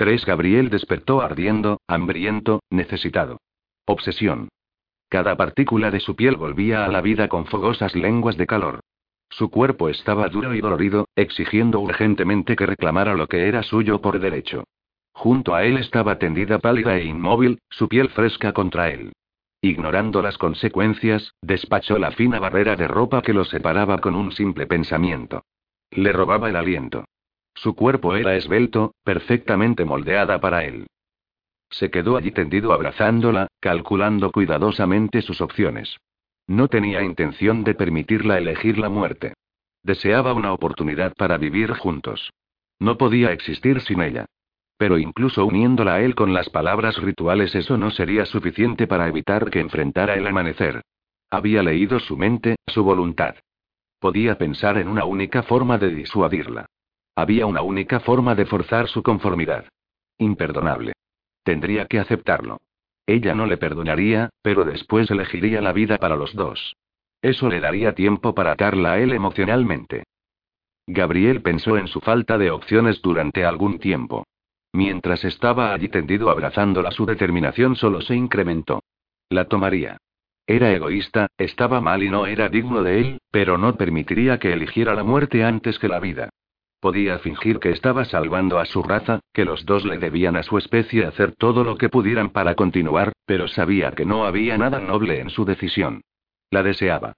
3. Gabriel despertó ardiendo, hambriento, necesitado. Obsesión. Cada partícula de su piel volvía a la vida con fogosas lenguas de calor. Su cuerpo estaba duro y dolorido, exigiendo urgentemente que reclamara lo que era suyo por derecho. Junto a él estaba tendida pálida e inmóvil, su piel fresca contra él. Ignorando las consecuencias, despachó la fina barrera de ropa que lo separaba con un simple pensamiento. Le robaba el aliento. Su cuerpo era esbelto, perfectamente moldeada para él. Se quedó allí tendido abrazándola, calculando cuidadosamente sus opciones. No tenía intención de permitirla elegir la muerte. Deseaba una oportunidad para vivir juntos. No podía existir sin ella. Pero incluso uniéndola a él con las palabras rituales eso no sería suficiente para evitar que enfrentara el amanecer. Había leído su mente, su voluntad. Podía pensar en una única forma de disuadirla. Había una única forma de forzar su conformidad. Imperdonable. Tendría que aceptarlo. Ella no le perdonaría, pero después elegiría la vida para los dos. Eso le daría tiempo para atarla a él emocionalmente. Gabriel pensó en su falta de opciones durante algún tiempo. Mientras estaba allí tendido abrazándola, su determinación solo se incrementó. La tomaría. Era egoísta, estaba mal y no era digno de él, pero no permitiría que eligiera la muerte antes que la vida. Podía fingir que estaba salvando a su raza, que los dos le debían a su especie hacer todo lo que pudieran para continuar, pero sabía que no había nada noble en su decisión. La deseaba.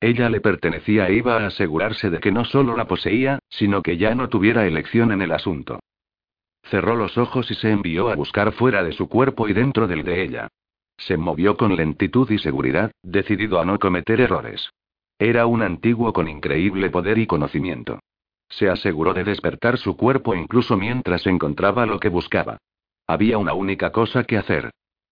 Ella le pertenecía e iba a asegurarse de que no solo la poseía, sino que ya no tuviera elección en el asunto. Cerró los ojos y se envió a buscar fuera de su cuerpo y dentro del de ella. Se movió con lentitud y seguridad, decidido a no cometer errores. Era un antiguo con increíble poder y conocimiento. Se aseguró de despertar su cuerpo incluso mientras encontraba lo que buscaba. Había una única cosa que hacer.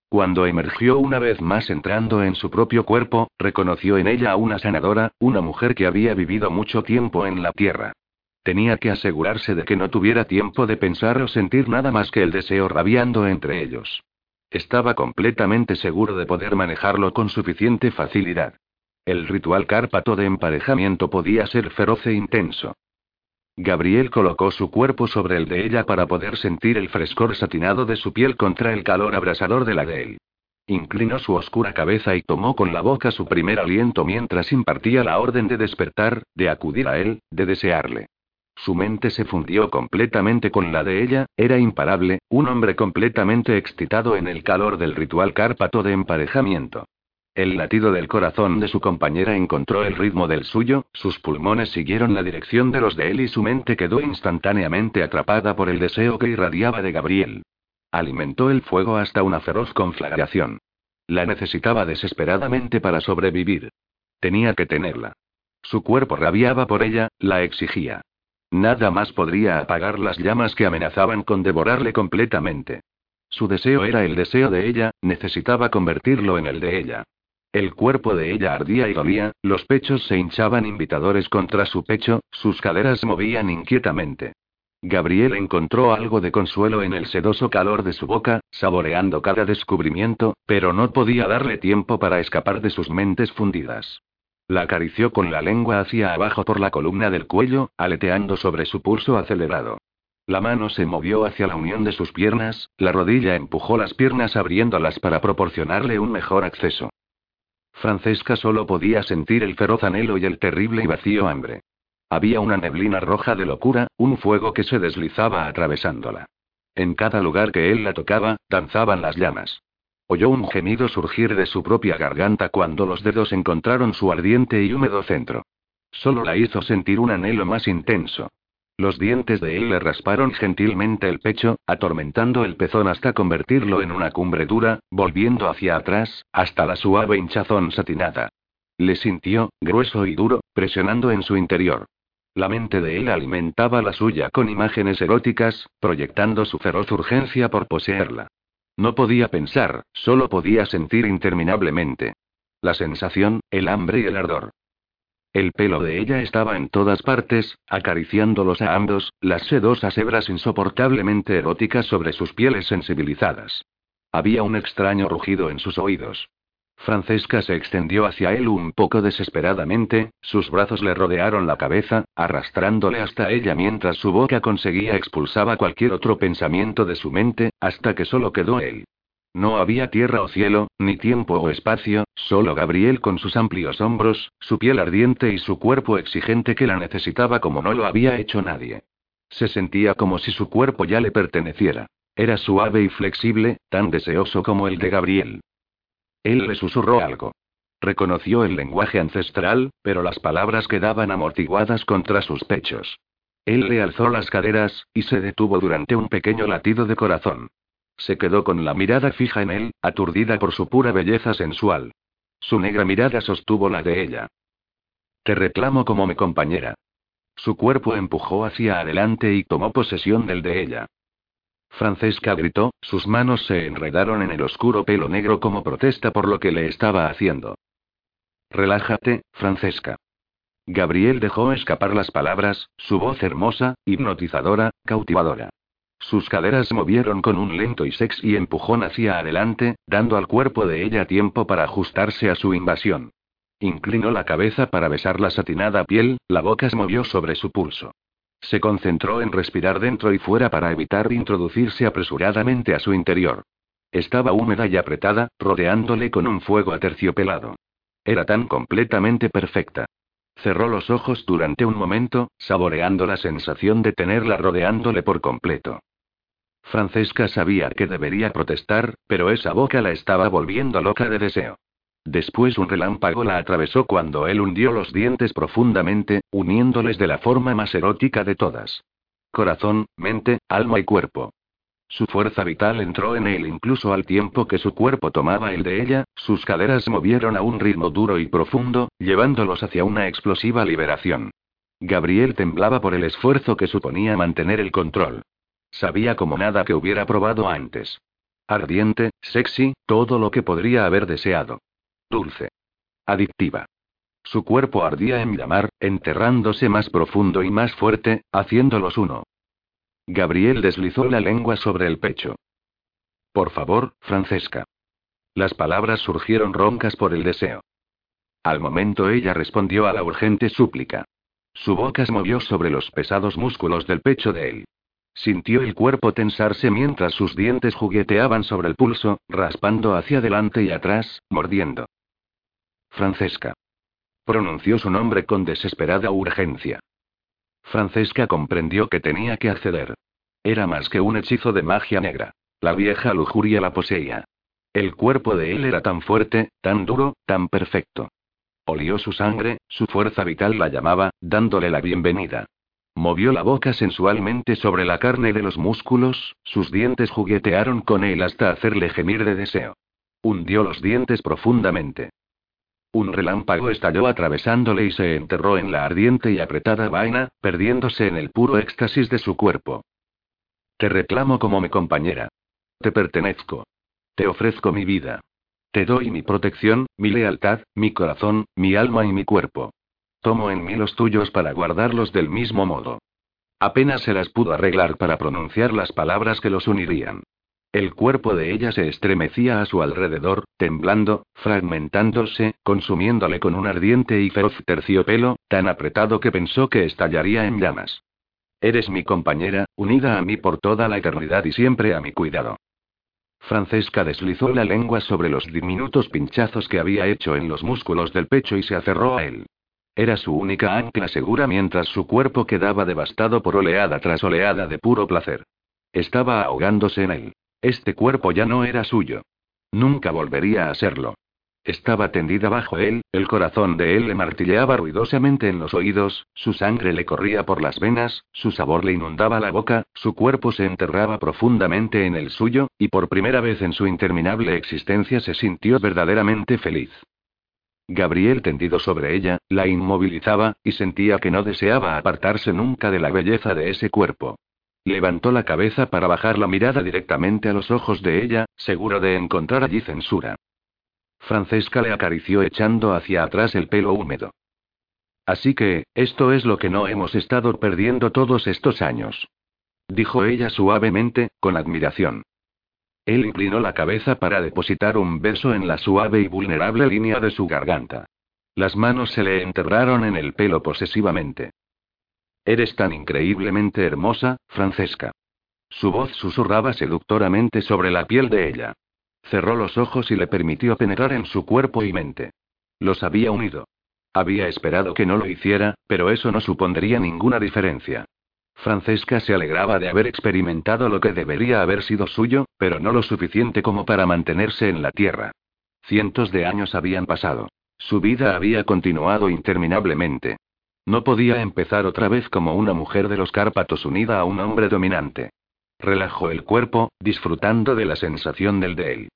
Cuando emergió una vez más entrando en su propio cuerpo, reconoció en ella a una sanadora, una mujer que había vivido mucho tiempo en la tierra. Tenía que asegurarse de que no tuviera tiempo de pensar o sentir nada más que el deseo rabiando entre ellos. Estaba completamente seguro de poder manejarlo con suficiente facilidad. El ritual cárpato de emparejamiento podía ser feroz e intenso. Gabriel colocó su cuerpo sobre el de ella para poder sentir el frescor satinado de su piel contra el calor abrasador de la de él. Inclinó su oscura cabeza y tomó con la boca su primer aliento mientras impartía la orden de despertar, de acudir a él, de desearle. Su mente se fundió completamente con la de ella, era imparable, un hombre completamente excitado en el calor del ritual cárpato de emparejamiento. El latido del corazón de su compañera encontró el ritmo del suyo, sus pulmones siguieron la dirección de los de él y su mente quedó instantáneamente atrapada por el deseo que irradiaba de Gabriel. Alimentó el fuego hasta una feroz conflagración. La necesitaba desesperadamente para sobrevivir. Tenía que tenerla. Su cuerpo rabiaba por ella, la exigía. Nada más podría apagar las llamas que amenazaban con devorarle completamente. Su deseo era el deseo de ella, necesitaba convertirlo en el de ella. El cuerpo de ella ardía y dolía, los pechos se hinchaban invitadores contra su pecho, sus caderas movían inquietamente. Gabriel encontró algo de consuelo en el sedoso calor de su boca, saboreando cada descubrimiento, pero no podía darle tiempo para escapar de sus mentes fundidas. La acarició con la lengua hacia abajo por la columna del cuello, aleteando sobre su pulso acelerado. La mano se movió hacia la unión de sus piernas, la rodilla empujó las piernas abriéndolas para proporcionarle un mejor acceso. Francesca solo podía sentir el feroz anhelo y el terrible y vacío hambre. Había una neblina roja de locura, un fuego que se deslizaba atravesándola. En cada lugar que él la tocaba, danzaban las llamas. Oyó un gemido surgir de su propia garganta cuando los dedos encontraron su ardiente y húmedo centro. Solo la hizo sentir un anhelo más intenso. Los dientes de él le rasparon gentilmente el pecho, atormentando el pezón hasta convertirlo en una cumbre dura, volviendo hacia atrás, hasta la suave hinchazón satinada. Le sintió, grueso y duro, presionando en su interior. La mente de él alimentaba la suya con imágenes eróticas, proyectando su feroz urgencia por poseerla. No podía pensar, solo podía sentir interminablemente. La sensación, el hambre y el ardor. El pelo de ella estaba en todas partes, acariciándolos a ambos, las sedosas hebras insoportablemente eróticas sobre sus pieles sensibilizadas. Había un extraño rugido en sus oídos. Francesca se extendió hacia él un poco desesperadamente, sus brazos le rodearon la cabeza, arrastrándole hasta ella mientras su boca conseguía expulsaba cualquier otro pensamiento de su mente, hasta que solo quedó él. No había tierra o cielo, ni tiempo o espacio, solo Gabriel con sus amplios hombros, su piel ardiente y su cuerpo exigente que la necesitaba como no lo había hecho nadie. Se sentía como si su cuerpo ya le perteneciera. Era suave y flexible, tan deseoso como el de Gabriel. Él le susurró algo. Reconoció el lenguaje ancestral, pero las palabras quedaban amortiguadas contra sus pechos. Él le alzó las caderas, y se detuvo durante un pequeño latido de corazón. Se quedó con la mirada fija en él, aturdida por su pura belleza sensual. Su negra mirada sostuvo la de ella. Te reclamo como mi compañera. Su cuerpo empujó hacia adelante y tomó posesión del de ella. Francesca gritó, sus manos se enredaron en el oscuro pelo negro como protesta por lo que le estaba haciendo. Relájate, Francesca. Gabriel dejó escapar las palabras, su voz hermosa, hipnotizadora, cautivadora. Sus caderas movieron con un lento y sexy empujón hacia adelante, dando al cuerpo de ella tiempo para ajustarse a su invasión. Inclinó la cabeza para besar la satinada piel, la boca se movió sobre su pulso. Se concentró en respirar dentro y fuera para evitar introducirse apresuradamente a su interior. Estaba húmeda y apretada, rodeándole con un fuego aterciopelado. Era tan completamente perfecta. Cerró los ojos durante un momento, saboreando la sensación de tenerla rodeándole por completo. Francesca sabía que debería protestar, pero esa boca la estaba volviendo loca de deseo. Después un relámpago la atravesó cuando él hundió los dientes profundamente, uniéndoles de la forma más erótica de todas. Corazón, mente, alma y cuerpo. Su fuerza vital entró en él incluso al tiempo que su cuerpo tomaba el de ella, sus caderas movieron a un ritmo duro y profundo, llevándolos hacia una explosiva liberación. Gabriel temblaba por el esfuerzo que suponía mantener el control. Sabía como nada que hubiera probado antes. Ardiente, sexy, todo lo que podría haber deseado. Dulce. Adictiva. Su cuerpo ardía en llamar, enterrándose más profundo y más fuerte, haciéndolos uno. Gabriel deslizó la lengua sobre el pecho. Por favor, Francesca. Las palabras surgieron roncas por el deseo. Al momento ella respondió a la urgente súplica. Su boca se movió sobre los pesados músculos del pecho de él. Sintió el cuerpo tensarse mientras sus dientes jugueteaban sobre el pulso, raspando hacia adelante y atrás, mordiendo. Francesca. Pronunció su nombre con desesperada urgencia. Francesca comprendió que tenía que acceder. Era más que un hechizo de magia negra. La vieja lujuria la poseía. El cuerpo de él era tan fuerte, tan duro, tan perfecto. Olió su sangre, su fuerza vital la llamaba, dándole la bienvenida. Movió la boca sensualmente sobre la carne de los músculos, sus dientes juguetearon con él hasta hacerle gemir de deseo. Hundió los dientes profundamente. Un relámpago estalló atravesándole y se enterró en la ardiente y apretada vaina, perdiéndose en el puro éxtasis de su cuerpo. Te reclamo como mi compañera. Te pertenezco. Te ofrezco mi vida. Te doy mi protección, mi lealtad, mi corazón, mi alma y mi cuerpo. Tomo en mí los tuyos para guardarlos del mismo modo. Apenas se las pudo arreglar para pronunciar las palabras que los unirían. El cuerpo de ella se estremecía a su alrededor, temblando, fragmentándose, consumiéndole con un ardiente y feroz terciopelo, tan apretado que pensó que estallaría en llamas. Eres mi compañera, unida a mí por toda la eternidad y siempre a mi cuidado. Francesca deslizó la lengua sobre los diminutos pinchazos que había hecho en los músculos del pecho y se aferró a él. Era su única ancla segura mientras su cuerpo quedaba devastado por oleada tras oleada de puro placer. Estaba ahogándose en él. Este cuerpo ya no era suyo. Nunca volvería a serlo. Estaba tendida bajo él, el corazón de él le martilleaba ruidosamente en los oídos, su sangre le corría por las venas, su sabor le inundaba la boca, su cuerpo se enterraba profundamente en el suyo, y por primera vez en su interminable existencia se sintió verdaderamente feliz. Gabriel tendido sobre ella, la inmovilizaba, y sentía que no deseaba apartarse nunca de la belleza de ese cuerpo. Levantó la cabeza para bajar la mirada directamente a los ojos de ella, seguro de encontrar allí censura. Francesca le acarició echando hacia atrás el pelo húmedo. Así que, esto es lo que no hemos estado perdiendo todos estos años. Dijo ella suavemente, con admiración. Él inclinó la cabeza para depositar un beso en la suave y vulnerable línea de su garganta. Las manos se le enterraron en el pelo posesivamente. Eres tan increíblemente hermosa, Francesca. Su voz susurraba seductoramente sobre la piel de ella. Cerró los ojos y le permitió penetrar en su cuerpo y mente. Los había unido. Había esperado que no lo hiciera, pero eso no supondría ninguna diferencia. Francesca se alegraba de haber experimentado lo que debería haber sido suyo, pero no lo suficiente como para mantenerse en la tierra. Cientos de años habían pasado. Su vida había continuado interminablemente. No podía empezar otra vez como una mujer de los Cárpatos unida a un hombre dominante. Relajó el cuerpo, disfrutando de la sensación del de él.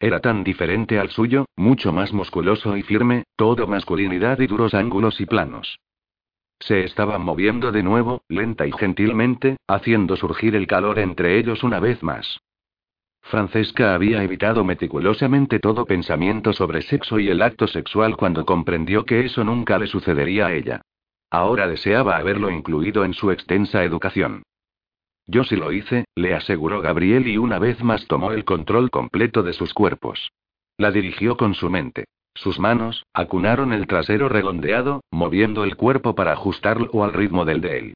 Era tan diferente al suyo, mucho más musculoso y firme, todo masculinidad y duros ángulos y planos. Se estaba moviendo de nuevo, lenta y gentilmente, haciendo surgir el calor entre ellos una vez más. Francesca había evitado meticulosamente todo pensamiento sobre sexo y el acto sexual cuando comprendió que eso nunca le sucedería a ella. Ahora deseaba haberlo incluido en su extensa educación. Yo sí lo hice, le aseguró Gabriel y una vez más tomó el control completo de sus cuerpos. La dirigió con su mente. Sus manos, acunaron el trasero redondeado, moviendo el cuerpo para ajustarlo al ritmo del de él.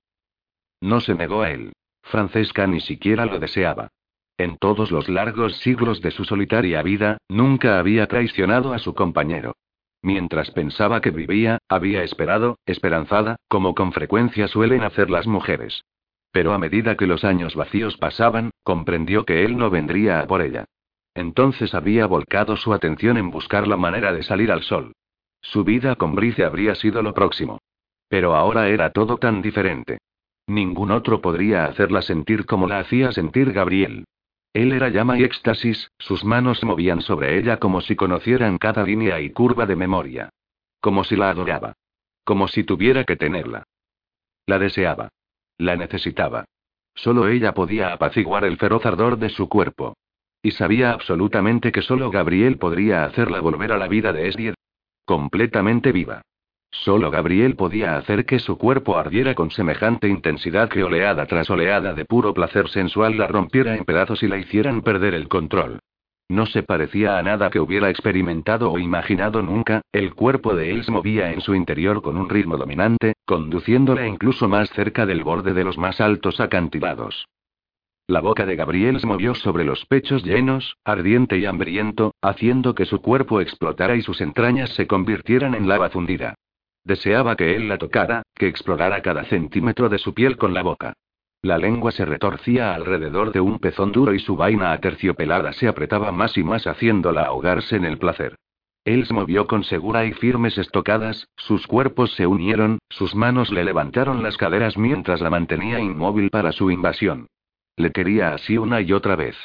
No se negó a él. Francesca ni siquiera lo deseaba. En todos los largos siglos de su solitaria vida, nunca había traicionado a su compañero. Mientras pensaba que vivía, había esperado, esperanzada, como con frecuencia suelen hacer las mujeres. Pero a medida que los años vacíos pasaban, comprendió que él no vendría a por ella. Entonces había volcado su atención en buscar la manera de salir al sol. Su vida con Brice habría sido lo próximo. Pero ahora era todo tan diferente. Ningún otro podría hacerla sentir como la hacía sentir Gabriel. Él era llama y éxtasis, sus manos se movían sobre ella como si conocieran cada línea y curva de memoria. Como si la adoraba. Como si tuviera que tenerla. La deseaba. La necesitaba. Solo ella podía apaciguar el feroz ardor de su cuerpo. Y sabía absolutamente que solo Gabriel podría hacerla volver a la vida de Esdier. Completamente viva. Solo Gabriel podía hacer que su cuerpo ardiera con semejante intensidad que oleada tras oleada de puro placer sensual la rompiera en pedazos y la hicieran perder el control. No se parecía a nada que hubiera experimentado o imaginado nunca, el cuerpo de él movía en su interior con un ritmo dominante, conduciéndole incluso más cerca del borde de los más altos acantilados. La boca de Gabriel se movió sobre los pechos llenos, ardiente y hambriento, haciendo que su cuerpo explotara y sus entrañas se convirtieran en lava fundida. Deseaba que él la tocara, que explorara cada centímetro de su piel con la boca. La lengua se retorcía alrededor de un pezón duro y su vaina aterciopelada se apretaba más y más haciéndola ahogarse en el placer. Él se movió con segura y firmes estocadas, sus cuerpos se unieron, sus manos le levantaron las caderas mientras la mantenía inmóvil para su invasión. Le quería así una y otra vez.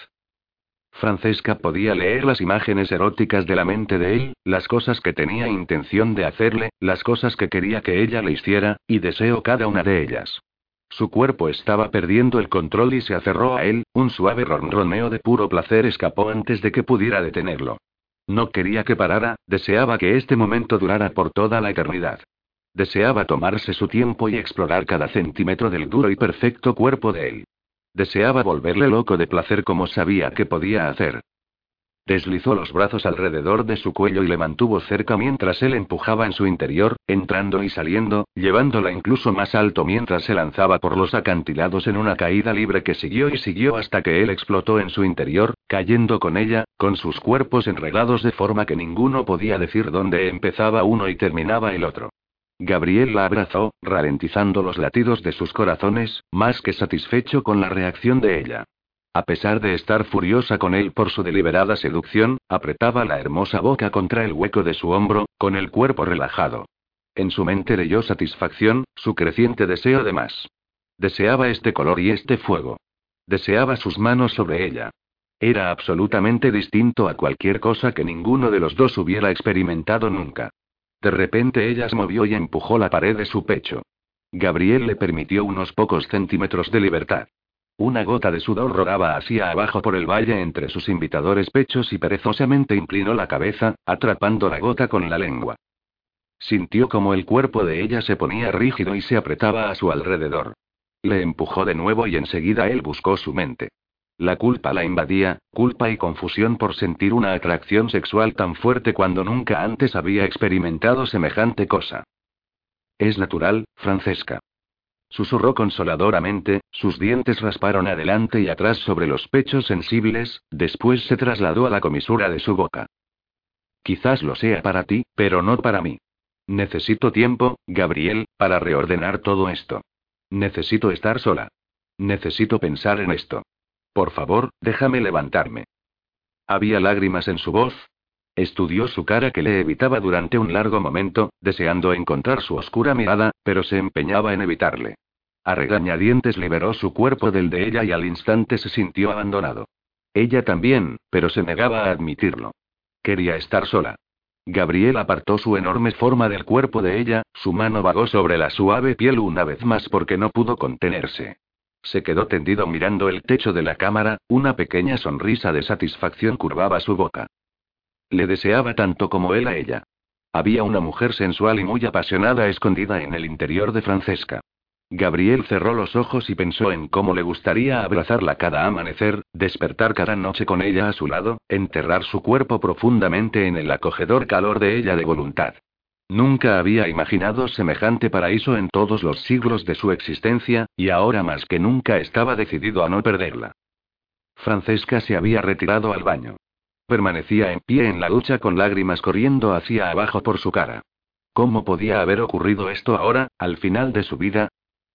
Francesca podía leer las imágenes eróticas de la mente de él, las cosas que tenía intención de hacerle, las cosas que quería que ella le hiciera, y deseó cada una de ellas. Su cuerpo estaba perdiendo el control y se aferró a él, un suave ronroneo de puro placer escapó antes de que pudiera detenerlo. No quería que parara, deseaba que este momento durara por toda la eternidad. Deseaba tomarse su tiempo y explorar cada centímetro del duro y perfecto cuerpo de él. Deseaba volverle loco de placer como sabía que podía hacer. Deslizó los brazos alrededor de su cuello y le mantuvo cerca mientras él empujaba en su interior, entrando y saliendo, llevándola incluso más alto mientras se lanzaba por los acantilados en una caída libre que siguió y siguió hasta que él explotó en su interior, cayendo con ella, con sus cuerpos enredados de forma que ninguno podía decir dónde empezaba uno y terminaba el otro. Gabriel la abrazó, ralentizando los latidos de sus corazones, más que satisfecho con la reacción de ella. A pesar de estar furiosa con él por su deliberada seducción, apretaba la hermosa boca contra el hueco de su hombro, con el cuerpo relajado. En su mente leyó satisfacción, su creciente deseo de más. Deseaba este color y este fuego. Deseaba sus manos sobre ella. Era absolutamente distinto a cualquier cosa que ninguno de los dos hubiera experimentado nunca. De repente ella se movió y empujó la pared de su pecho. Gabriel le permitió unos pocos centímetros de libertad. Una gota de sudor rodaba hacia abajo por el valle entre sus invitadores pechos y perezosamente inclinó la cabeza, atrapando la gota con la lengua. Sintió como el cuerpo de ella se ponía rígido y se apretaba a su alrededor. Le empujó de nuevo y enseguida él buscó su mente. La culpa la invadía, culpa y confusión por sentir una atracción sexual tan fuerte cuando nunca antes había experimentado semejante cosa. Es natural, Francesca. Susurró consoladoramente, sus dientes rasparon adelante y atrás sobre los pechos sensibles, después se trasladó a la comisura de su boca. Quizás lo sea para ti, pero no para mí. Necesito tiempo, Gabriel, para reordenar todo esto. Necesito estar sola. Necesito pensar en esto. Por favor, déjame levantarme. Había lágrimas en su voz. Estudió su cara que le evitaba durante un largo momento, deseando encontrar su oscura mirada, pero se empeñaba en evitarle. A regañadientes liberó su cuerpo del de ella y al instante se sintió abandonado. Ella también, pero se negaba a admitirlo. Quería estar sola. Gabriel apartó su enorme forma del cuerpo de ella, su mano vagó sobre la suave piel una vez más porque no pudo contenerse. Se quedó tendido mirando el techo de la cámara, una pequeña sonrisa de satisfacción curvaba su boca. Le deseaba tanto como él a ella. Había una mujer sensual y muy apasionada escondida en el interior de Francesca. Gabriel cerró los ojos y pensó en cómo le gustaría abrazarla cada amanecer, despertar cada noche con ella a su lado, enterrar su cuerpo profundamente en el acogedor calor de ella de voluntad. Nunca había imaginado semejante paraíso en todos los siglos de su existencia, y ahora más que nunca estaba decidido a no perderla. Francesca se había retirado al baño. Permanecía en pie en la ducha con lágrimas corriendo hacia abajo por su cara. ¿Cómo podía haber ocurrido esto ahora, al final de su vida?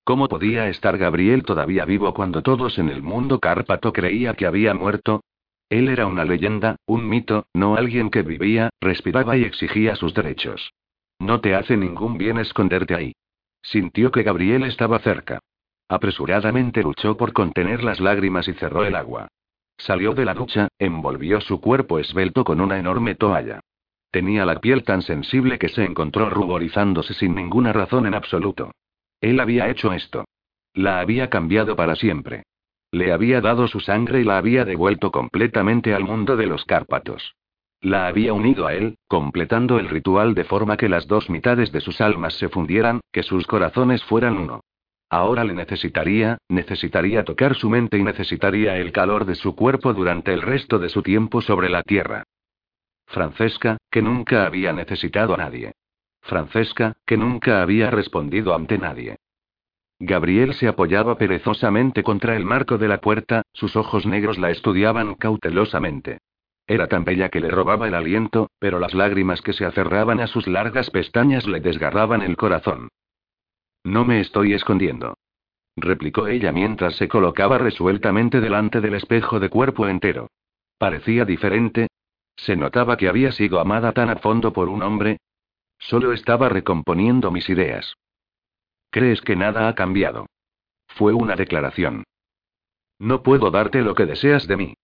¿Cómo podía estar Gabriel todavía vivo cuando todos en el mundo cárpato creía que había muerto? Él era una leyenda, un mito, no alguien que vivía, respiraba y exigía sus derechos. No te hace ningún bien esconderte ahí. Sintió que Gabriel estaba cerca. Apresuradamente luchó por contener las lágrimas y cerró el agua. Salió de la ducha, envolvió su cuerpo esbelto con una enorme toalla. Tenía la piel tan sensible que se encontró ruborizándose sin ninguna razón en absoluto. Él había hecho esto. La había cambiado para siempre. Le había dado su sangre y la había devuelto completamente al mundo de los Cárpatos. La había unido a él, completando el ritual de forma que las dos mitades de sus almas se fundieran, que sus corazones fueran uno. Ahora le necesitaría, necesitaría tocar su mente y necesitaría el calor de su cuerpo durante el resto de su tiempo sobre la tierra. Francesca, que nunca había necesitado a nadie. Francesca, que nunca había respondido ante nadie. Gabriel se apoyaba perezosamente contra el marco de la puerta, sus ojos negros la estudiaban cautelosamente. Era tan bella que le robaba el aliento, pero las lágrimas que se aferraban a sus largas pestañas le desgarraban el corazón. No me estoy escondiendo. Replicó ella mientras se colocaba resueltamente delante del espejo de cuerpo entero. Parecía diferente. Se notaba que había sido amada tan a fondo por un hombre. Solo estaba recomponiendo mis ideas. ¿Crees que nada ha cambiado? Fue una declaración. No puedo darte lo que deseas de mí.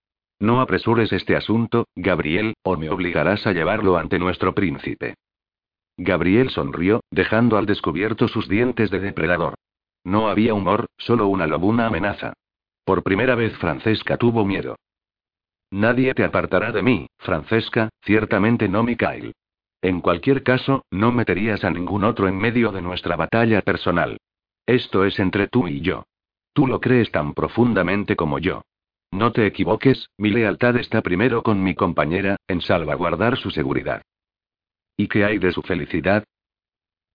No apresures este asunto, Gabriel, o me obligarás a llevarlo ante nuestro príncipe. Gabriel sonrió, dejando al descubierto sus dientes de depredador. No había humor, solo una lobuna amenaza. Por primera vez Francesca tuvo miedo. Nadie te apartará de mí, Francesca, ciertamente no Mikhail. En cualquier caso, no meterías a ningún otro en medio de nuestra batalla personal. Esto es entre tú y yo. Tú lo crees tan profundamente como yo. No te equivoques, mi lealtad está primero con mi compañera, en salvaguardar su seguridad. ¿Y qué hay de su felicidad?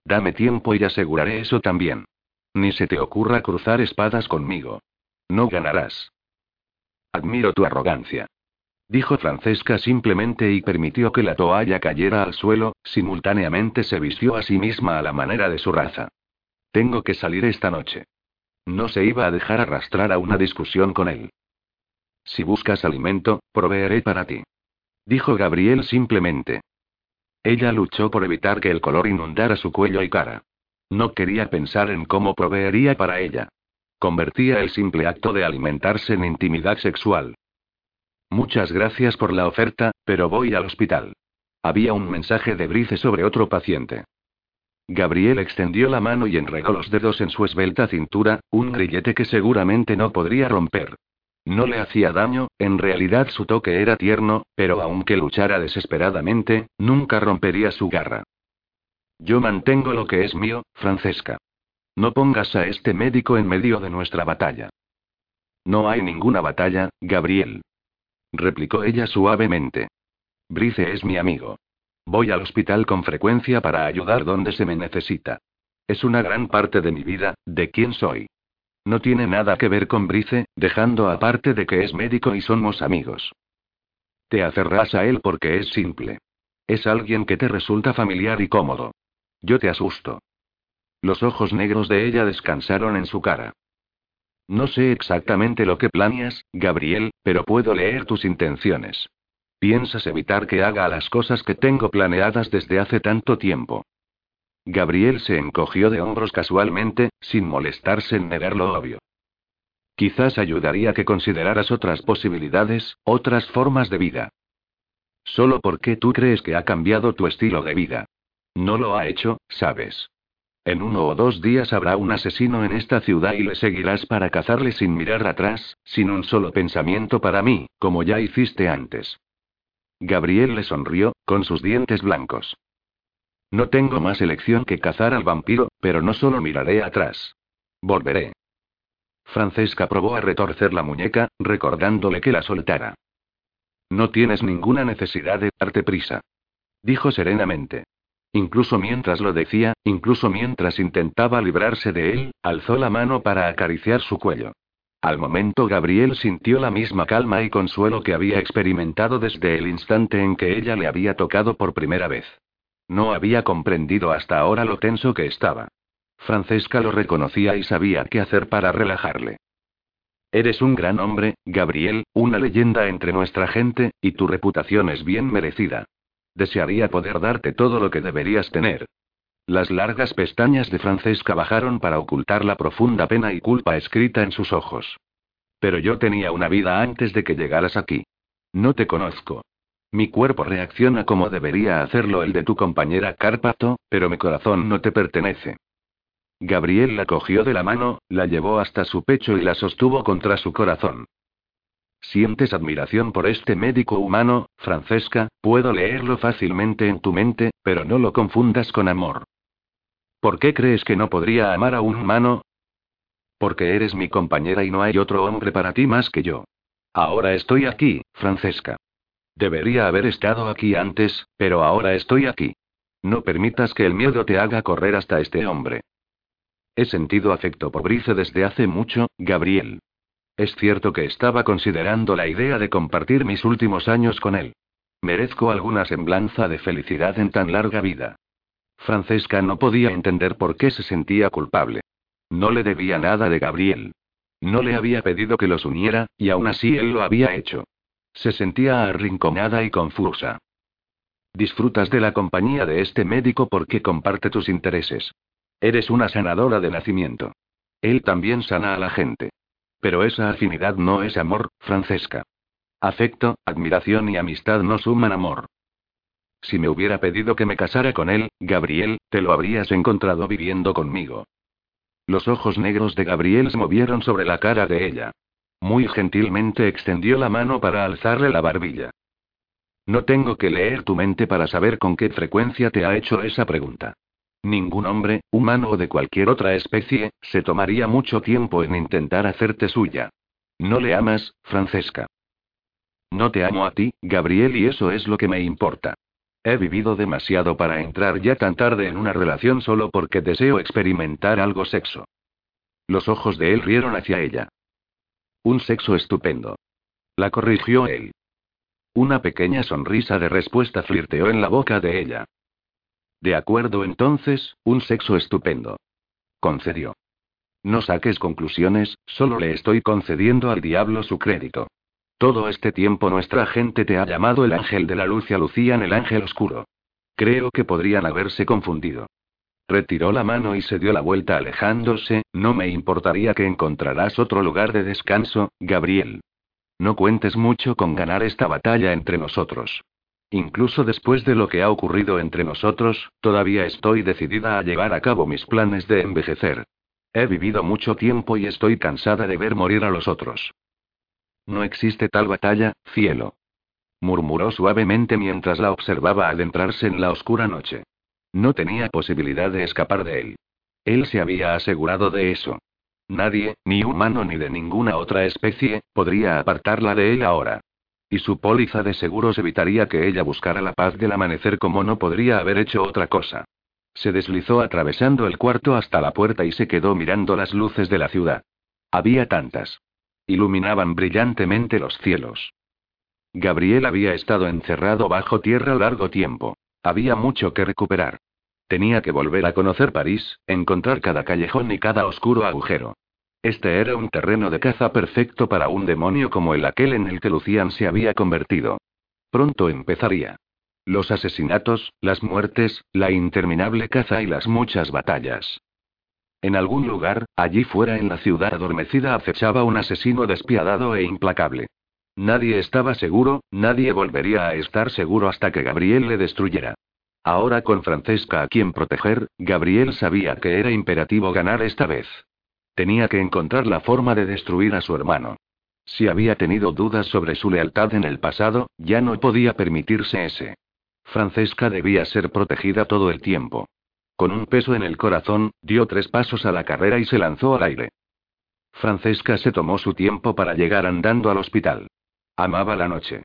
Dame tiempo y aseguraré eso también. Ni se te ocurra cruzar espadas conmigo. No ganarás. Admiro tu arrogancia. Dijo Francesca simplemente y permitió que la toalla cayera al suelo, simultáneamente se vistió a sí misma a la manera de su raza. Tengo que salir esta noche. No se iba a dejar arrastrar a una discusión con él. Si buscas alimento, proveeré para ti. Dijo Gabriel simplemente. Ella luchó por evitar que el color inundara su cuello y cara. No quería pensar en cómo proveería para ella. Convertía el simple acto de alimentarse en intimidad sexual. Muchas gracias por la oferta, pero voy al hospital. Había un mensaje de Brice sobre otro paciente. Gabriel extendió la mano y enregó los dedos en su esbelta cintura, un grillete que seguramente no podría romper. No le hacía daño, en realidad su toque era tierno, pero aunque luchara desesperadamente, nunca rompería su garra. Yo mantengo lo que es mío, Francesca. No pongas a este médico en medio de nuestra batalla. No hay ninguna batalla, Gabriel. Replicó ella suavemente. Brice es mi amigo. Voy al hospital con frecuencia para ayudar donde se me necesita. Es una gran parte de mi vida, de quién soy. No tiene nada que ver con Brice, dejando aparte de que es médico y somos amigos. Te aferras a él porque es simple. Es alguien que te resulta familiar y cómodo. Yo te asusto. Los ojos negros de ella descansaron en su cara. No sé exactamente lo que planeas, Gabriel, pero puedo leer tus intenciones. Piensas evitar que haga las cosas que tengo planeadas desde hace tanto tiempo. Gabriel se encogió de hombros casualmente, sin molestarse en negar lo obvio. Quizás ayudaría que consideraras otras posibilidades, otras formas de vida. Solo porque tú crees que ha cambiado tu estilo de vida. No lo ha hecho, sabes. En uno o dos días habrá un asesino en esta ciudad y le seguirás para cazarle sin mirar atrás, sin un solo pensamiento para mí, como ya hiciste antes. Gabriel le sonrió, con sus dientes blancos. No tengo más elección que cazar al vampiro, pero no solo miraré atrás. Volveré. Francesca probó a retorcer la muñeca, recordándole que la soltara. No tienes ninguna necesidad de darte prisa. Dijo serenamente. Incluso mientras lo decía, incluso mientras intentaba librarse de él, alzó la mano para acariciar su cuello. Al momento Gabriel sintió la misma calma y consuelo que había experimentado desde el instante en que ella le había tocado por primera vez. No había comprendido hasta ahora lo tenso que estaba. Francesca lo reconocía y sabía qué hacer para relajarle. Eres un gran hombre, Gabriel, una leyenda entre nuestra gente, y tu reputación es bien merecida. Desearía poder darte todo lo que deberías tener. Las largas pestañas de Francesca bajaron para ocultar la profunda pena y culpa escrita en sus ojos. Pero yo tenía una vida antes de que llegaras aquí. No te conozco. Mi cuerpo reacciona como debería hacerlo el de tu compañera Cárpato, pero mi corazón no te pertenece. Gabriel la cogió de la mano, la llevó hasta su pecho y la sostuvo contra su corazón. Sientes admiración por este médico humano, Francesca, puedo leerlo fácilmente en tu mente, pero no lo confundas con amor. ¿Por qué crees que no podría amar a un humano? Porque eres mi compañera y no hay otro hombre para ti más que yo. Ahora estoy aquí, Francesca. Debería haber estado aquí antes, pero ahora estoy aquí. No permitas que el miedo te haga correr hasta este hombre. He sentido afecto por Brice desde hace mucho, Gabriel. Es cierto que estaba considerando la idea de compartir mis últimos años con él. Merezco alguna semblanza de felicidad en tan larga vida. Francesca no podía entender por qué se sentía culpable. No le debía nada de Gabriel. No le había pedido que los uniera, y aún así él lo había hecho. Se sentía arrinconada y confusa. Disfrutas de la compañía de este médico porque comparte tus intereses. Eres una sanadora de nacimiento. Él también sana a la gente. Pero esa afinidad no es amor, Francesca. Afecto, admiración y amistad no suman amor. Si me hubiera pedido que me casara con él, Gabriel, te lo habrías encontrado viviendo conmigo. Los ojos negros de Gabriel se movieron sobre la cara de ella. Muy gentilmente extendió la mano para alzarle la barbilla. No tengo que leer tu mente para saber con qué frecuencia te ha hecho esa pregunta. Ningún hombre, humano o de cualquier otra especie, se tomaría mucho tiempo en intentar hacerte suya. No le amas, Francesca. No te amo a ti, Gabriel, y eso es lo que me importa. He vivido demasiado para entrar ya tan tarde en una relación solo porque deseo experimentar algo sexo. Los ojos de él rieron hacia ella. Un sexo estupendo. La corrigió él. Una pequeña sonrisa de respuesta flirteó en la boca de ella. De acuerdo entonces, un sexo estupendo. Concedió. No saques conclusiones, solo le estoy concediendo al diablo su crédito. Todo este tiempo nuestra gente te ha llamado el ángel de la luz y a Lucían el ángel oscuro. Creo que podrían haberse confundido. Retiró la mano y se dio la vuelta alejándose, no me importaría que encontrarás otro lugar de descanso, Gabriel. No cuentes mucho con ganar esta batalla entre nosotros. Incluso después de lo que ha ocurrido entre nosotros, todavía estoy decidida a llevar a cabo mis planes de envejecer. He vivido mucho tiempo y estoy cansada de ver morir a los otros. No existe tal batalla, cielo. Murmuró suavemente mientras la observaba adentrarse en la oscura noche. No tenía posibilidad de escapar de él. Él se había asegurado de eso. Nadie, ni humano ni de ninguna otra especie, podría apartarla de él ahora. Y su póliza de seguros evitaría que ella buscara la paz del amanecer como no podría haber hecho otra cosa. Se deslizó atravesando el cuarto hasta la puerta y se quedó mirando las luces de la ciudad. Había tantas. Iluminaban brillantemente los cielos. Gabriel había estado encerrado bajo tierra largo tiempo. Había mucho que recuperar. Tenía que volver a conocer París, encontrar cada callejón y cada oscuro agujero. Este era un terreno de caza perfecto para un demonio como el aquel en el que Lucian se había convertido. Pronto empezaría. Los asesinatos, las muertes, la interminable caza y las muchas batallas. En algún lugar, allí fuera en la ciudad adormecida acechaba un asesino despiadado e implacable. Nadie estaba seguro, nadie volvería a estar seguro hasta que Gabriel le destruyera. Ahora con Francesca a quien proteger, Gabriel sabía que era imperativo ganar esta vez. Tenía que encontrar la forma de destruir a su hermano. Si había tenido dudas sobre su lealtad en el pasado, ya no podía permitirse ese. Francesca debía ser protegida todo el tiempo. Con un peso en el corazón, dio tres pasos a la carrera y se lanzó al aire. Francesca se tomó su tiempo para llegar andando al hospital. Amaba la noche.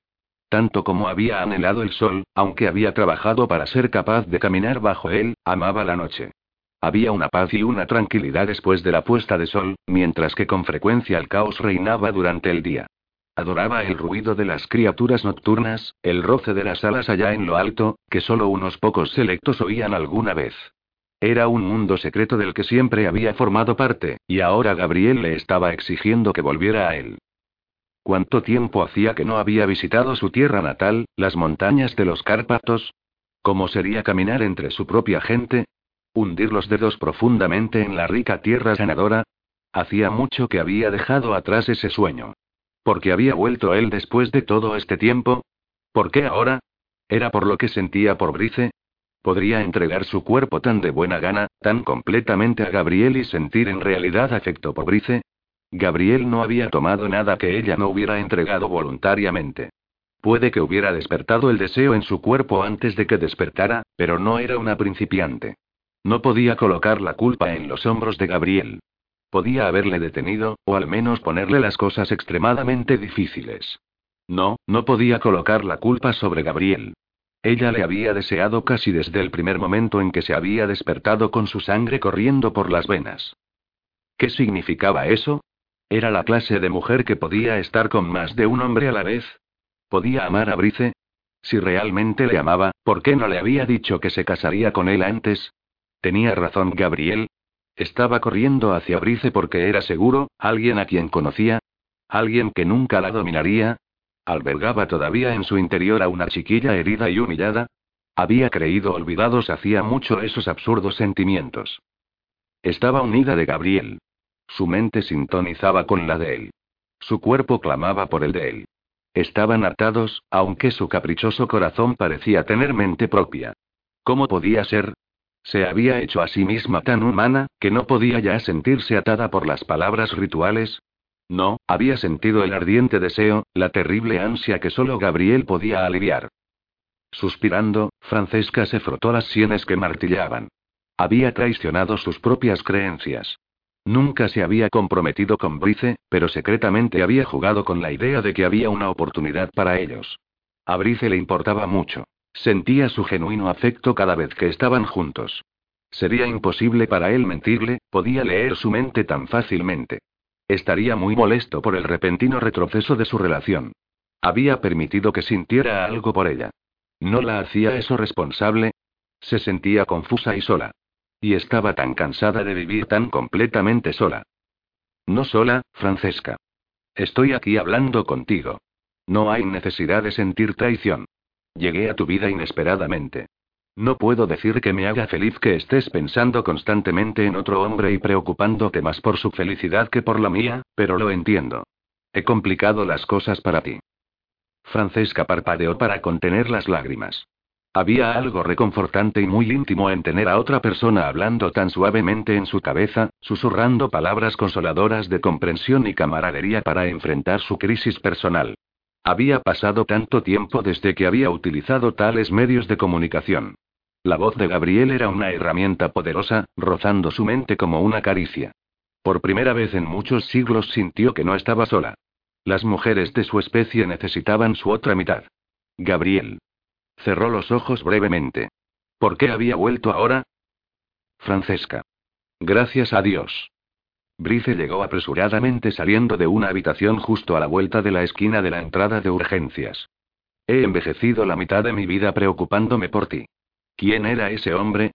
Tanto como había anhelado el sol, aunque había trabajado para ser capaz de caminar bajo él, amaba la noche. Había una paz y una tranquilidad después de la puesta de sol, mientras que con frecuencia el caos reinaba durante el día. Adoraba el ruido de las criaturas nocturnas, el roce de las alas allá en lo alto, que solo unos pocos selectos oían alguna vez. Era un mundo secreto del que siempre había formado parte, y ahora Gabriel le estaba exigiendo que volviera a él. ¿Cuánto tiempo hacía que no había visitado su tierra natal, las montañas de los Cárpatos? ¿Cómo sería caminar entre su propia gente? ¿Hundir los dedos profundamente en la rica tierra sanadora? Hacía mucho que había dejado atrás ese sueño. ¿Por qué había vuelto él después de todo este tiempo? ¿Por qué ahora? ¿Era por lo que sentía por Brice? ¿Podría entregar su cuerpo tan de buena gana, tan completamente a Gabriel y sentir en realidad afecto por Brice? Gabriel no había tomado nada que ella no hubiera entregado voluntariamente. Puede que hubiera despertado el deseo en su cuerpo antes de que despertara, pero no era una principiante. No podía colocar la culpa en los hombros de Gabriel. Podía haberle detenido, o al menos ponerle las cosas extremadamente difíciles. No, no podía colocar la culpa sobre Gabriel. Ella le había deseado casi desde el primer momento en que se había despertado con su sangre corriendo por las venas. ¿Qué significaba eso? Era la clase de mujer que podía estar con más de un hombre a la vez. ¿Podía amar a Brice? Si realmente le amaba, ¿por qué no le había dicho que se casaría con él antes? Tenía razón Gabriel. Estaba corriendo hacia Brice porque era seguro, alguien a quien conocía. Alguien que nunca la dominaría. Albergaba todavía en su interior a una chiquilla herida y humillada. Había creído olvidados hacía mucho esos absurdos sentimientos. Estaba unida de Gabriel. Su mente sintonizaba con la de él. Su cuerpo clamaba por el de él. Estaban atados, aunque su caprichoso corazón parecía tener mente propia. ¿Cómo podía ser? Se había hecho a sí misma tan humana, que no podía ya sentirse atada por las palabras rituales. No, había sentido el ardiente deseo, la terrible ansia que solo Gabriel podía aliviar. Suspirando, Francesca se frotó las sienes que martillaban. Había traicionado sus propias creencias. Nunca se había comprometido con Brice, pero secretamente había jugado con la idea de que había una oportunidad para ellos. A Brice le importaba mucho. Sentía su genuino afecto cada vez que estaban juntos. Sería imposible para él mentirle, podía leer su mente tan fácilmente. Estaría muy molesto por el repentino retroceso de su relación. Había permitido que sintiera algo por ella. ¿No la hacía eso responsable? Se sentía confusa y sola. Y estaba tan cansada de vivir tan completamente sola. No sola, Francesca. Estoy aquí hablando contigo. No hay necesidad de sentir traición. Llegué a tu vida inesperadamente. No puedo decir que me haga feliz que estés pensando constantemente en otro hombre y preocupándote más por su felicidad que por la mía, pero lo entiendo. He complicado las cosas para ti. Francesca parpadeó para contener las lágrimas. Había algo reconfortante y muy íntimo en tener a otra persona hablando tan suavemente en su cabeza, susurrando palabras consoladoras de comprensión y camaradería para enfrentar su crisis personal. Había pasado tanto tiempo desde que había utilizado tales medios de comunicación. La voz de Gabriel era una herramienta poderosa, rozando su mente como una caricia. Por primera vez en muchos siglos sintió que no estaba sola. Las mujeres de su especie necesitaban su otra mitad. Gabriel. Cerró los ojos brevemente. ¿Por qué había vuelto ahora? Francesca. Gracias a Dios. Brice llegó apresuradamente saliendo de una habitación justo a la vuelta de la esquina de la entrada de urgencias. He envejecido la mitad de mi vida preocupándome por ti. ¿Quién era ese hombre?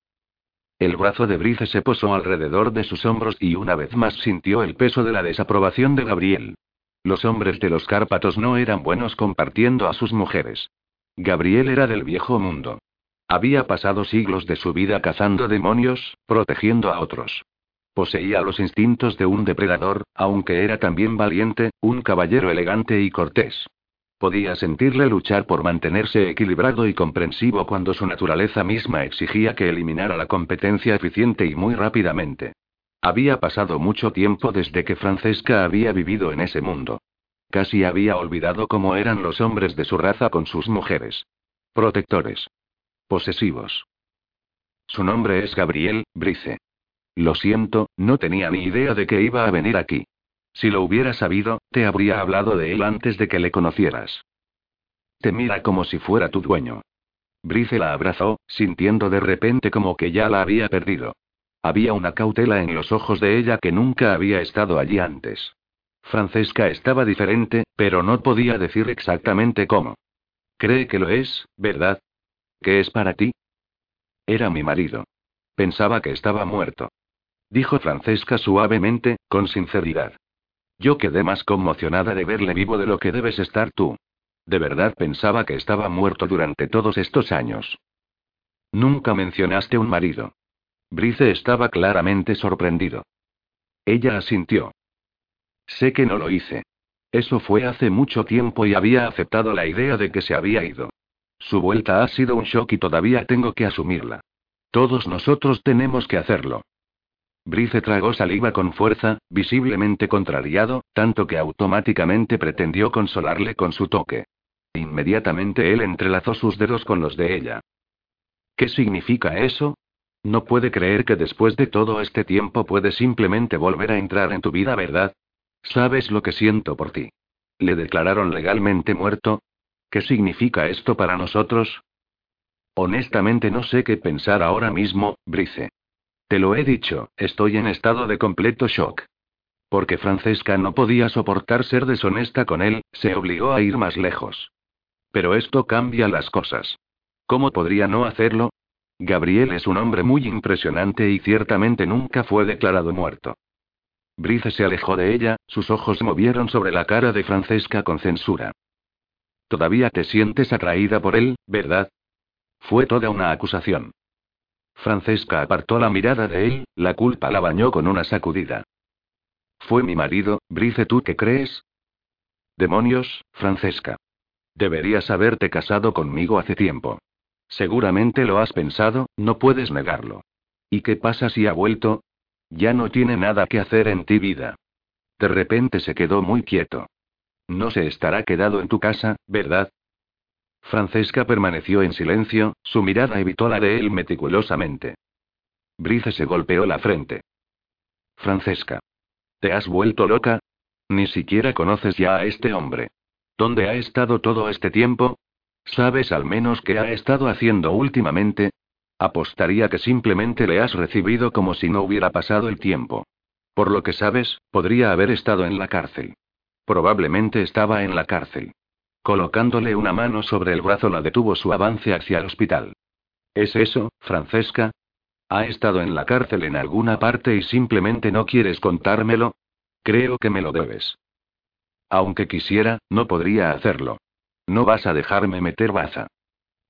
El brazo de Brice se posó alrededor de sus hombros y una vez más sintió el peso de la desaprobación de Gabriel. Los hombres de los Cárpatos no eran buenos compartiendo a sus mujeres. Gabriel era del viejo mundo. Había pasado siglos de su vida cazando demonios, protegiendo a otros. Poseía los instintos de un depredador, aunque era también valiente, un caballero elegante y cortés. Podía sentirle luchar por mantenerse equilibrado y comprensivo cuando su naturaleza misma exigía que eliminara la competencia eficiente y muy rápidamente. Había pasado mucho tiempo desde que Francesca había vivido en ese mundo. Casi había olvidado cómo eran los hombres de su raza con sus mujeres. Protectores. Posesivos. Su nombre es Gabriel, Brice. Lo siento, no tenía ni idea de que iba a venir aquí. Si lo hubiera sabido, te habría hablado de él antes de que le conocieras. Te mira como si fuera tu dueño. Brice la abrazó, sintiendo de repente como que ya la había perdido. Había una cautela en los ojos de ella que nunca había estado allí antes. Francesca estaba diferente, pero no podía decir exactamente cómo. Cree que lo es, ¿verdad? ¿Qué es para ti? Era mi marido. Pensaba que estaba muerto dijo Francesca suavemente, con sinceridad. Yo quedé más conmocionada de verle vivo de lo que debes estar tú. De verdad pensaba que estaba muerto durante todos estos años. Nunca mencionaste un marido. Brice estaba claramente sorprendido. Ella asintió. Sé que no lo hice. Eso fue hace mucho tiempo y había aceptado la idea de que se había ido. Su vuelta ha sido un shock y todavía tengo que asumirla. Todos nosotros tenemos que hacerlo. Brice tragó saliva con fuerza, visiblemente contrariado, tanto que automáticamente pretendió consolarle con su toque. Inmediatamente él entrelazó sus dedos con los de ella. ¿Qué significa eso? No puede creer que después de todo este tiempo puede simplemente volver a entrar en tu vida, ¿verdad? ¿Sabes lo que siento por ti? ¿Le declararon legalmente muerto? ¿Qué significa esto para nosotros? Honestamente no sé qué pensar ahora mismo, Brice. Te lo he dicho, estoy en estado de completo shock. Porque Francesca no podía soportar ser deshonesta con él, se obligó a ir más lejos. Pero esto cambia las cosas. ¿Cómo podría no hacerlo? Gabriel es un hombre muy impresionante y ciertamente nunca fue declarado muerto. Brice se alejó de ella, sus ojos movieron sobre la cara de Francesca con censura. Todavía te sientes atraída por él, ¿verdad? Fue toda una acusación. Francesca apartó la mirada de él, la culpa la bañó con una sacudida. Fue mi marido, Brice, ¿tú qué crees? Demonios, Francesca. Deberías haberte casado conmigo hace tiempo. Seguramente lo has pensado, no puedes negarlo. ¿Y qué pasa si ha vuelto? Ya no tiene nada que hacer en ti vida. De repente se quedó muy quieto. No se estará quedado en tu casa, ¿verdad? Francesca permaneció en silencio, su mirada evitó la de él meticulosamente. Brice se golpeó la frente. Francesca. ¿Te has vuelto loca? Ni siquiera conoces ya a este hombre. ¿Dónde ha estado todo este tiempo? ¿Sabes al menos qué ha estado haciendo últimamente? Apostaría que simplemente le has recibido como si no hubiera pasado el tiempo. Por lo que sabes, podría haber estado en la cárcel. Probablemente estaba en la cárcel. Colocándole una mano sobre el brazo la detuvo su avance hacia el hospital. ¿Es eso, Francesca? ¿Ha estado en la cárcel en alguna parte y simplemente no quieres contármelo? Creo que me lo debes. Aunque quisiera, no podría hacerlo. No vas a dejarme meter baza.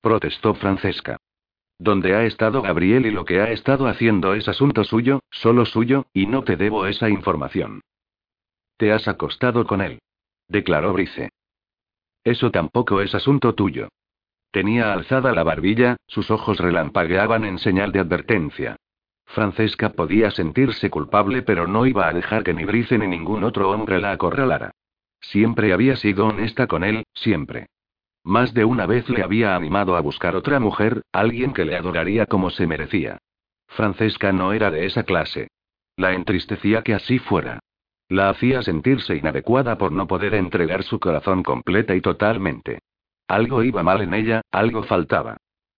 Protestó Francesca. Donde ha estado Gabriel y lo que ha estado haciendo es asunto suyo, solo suyo, y no te debo esa información. Te has acostado con él. Declaró Brice. Eso tampoco es asunto tuyo. Tenía alzada la barbilla, sus ojos relampagueaban en señal de advertencia. Francesca podía sentirse culpable, pero no iba a dejar que ni Brice ni ningún otro hombre la acorralara. Siempre había sido honesta con él, siempre. Más de una vez le había animado a buscar otra mujer, alguien que le adoraría como se merecía. Francesca no era de esa clase. La entristecía que así fuera. La hacía sentirse inadecuada por no poder entregar su corazón completa y totalmente. Algo iba mal en ella, algo faltaba.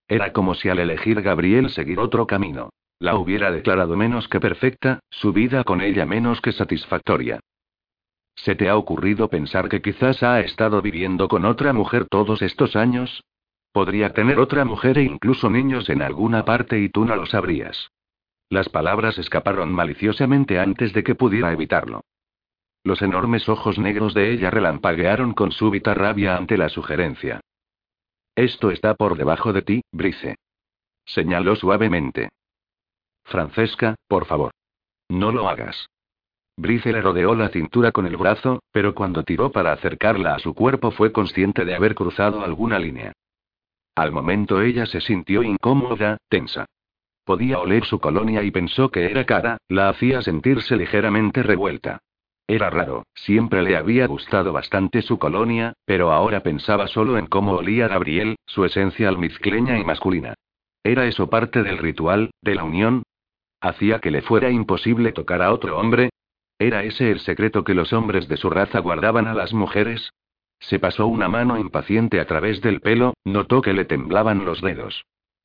Era como si al elegir Gabriel seguir otro camino, la hubiera declarado menos que perfecta, su vida con ella menos que satisfactoria. ¿Se te ha ocurrido pensar que quizás ha estado viviendo con otra mujer todos estos años? Podría tener otra mujer e incluso niños en alguna parte y tú no lo sabrías. Las palabras escaparon maliciosamente antes de que pudiera evitarlo. Los enormes ojos negros de ella relampaguearon con súbita rabia ante la sugerencia. Esto está por debajo de ti, Brice. Señaló suavemente. Francesca, por favor. No lo hagas. Brice le rodeó la cintura con el brazo, pero cuando tiró para acercarla a su cuerpo fue consciente de haber cruzado alguna línea. Al momento ella se sintió incómoda, tensa. Podía oler su colonia y pensó que era cara, la hacía sentirse ligeramente revuelta. Era raro, siempre le había gustado bastante su colonia, pero ahora pensaba solo en cómo olía Gabriel, su esencia almizcleña y masculina. ¿Era eso parte del ritual, de la unión? ¿Hacía que le fuera imposible tocar a otro hombre? ¿Era ese el secreto que los hombres de su raza guardaban a las mujeres? Se pasó una mano impaciente a través del pelo, notó que le temblaban los dedos.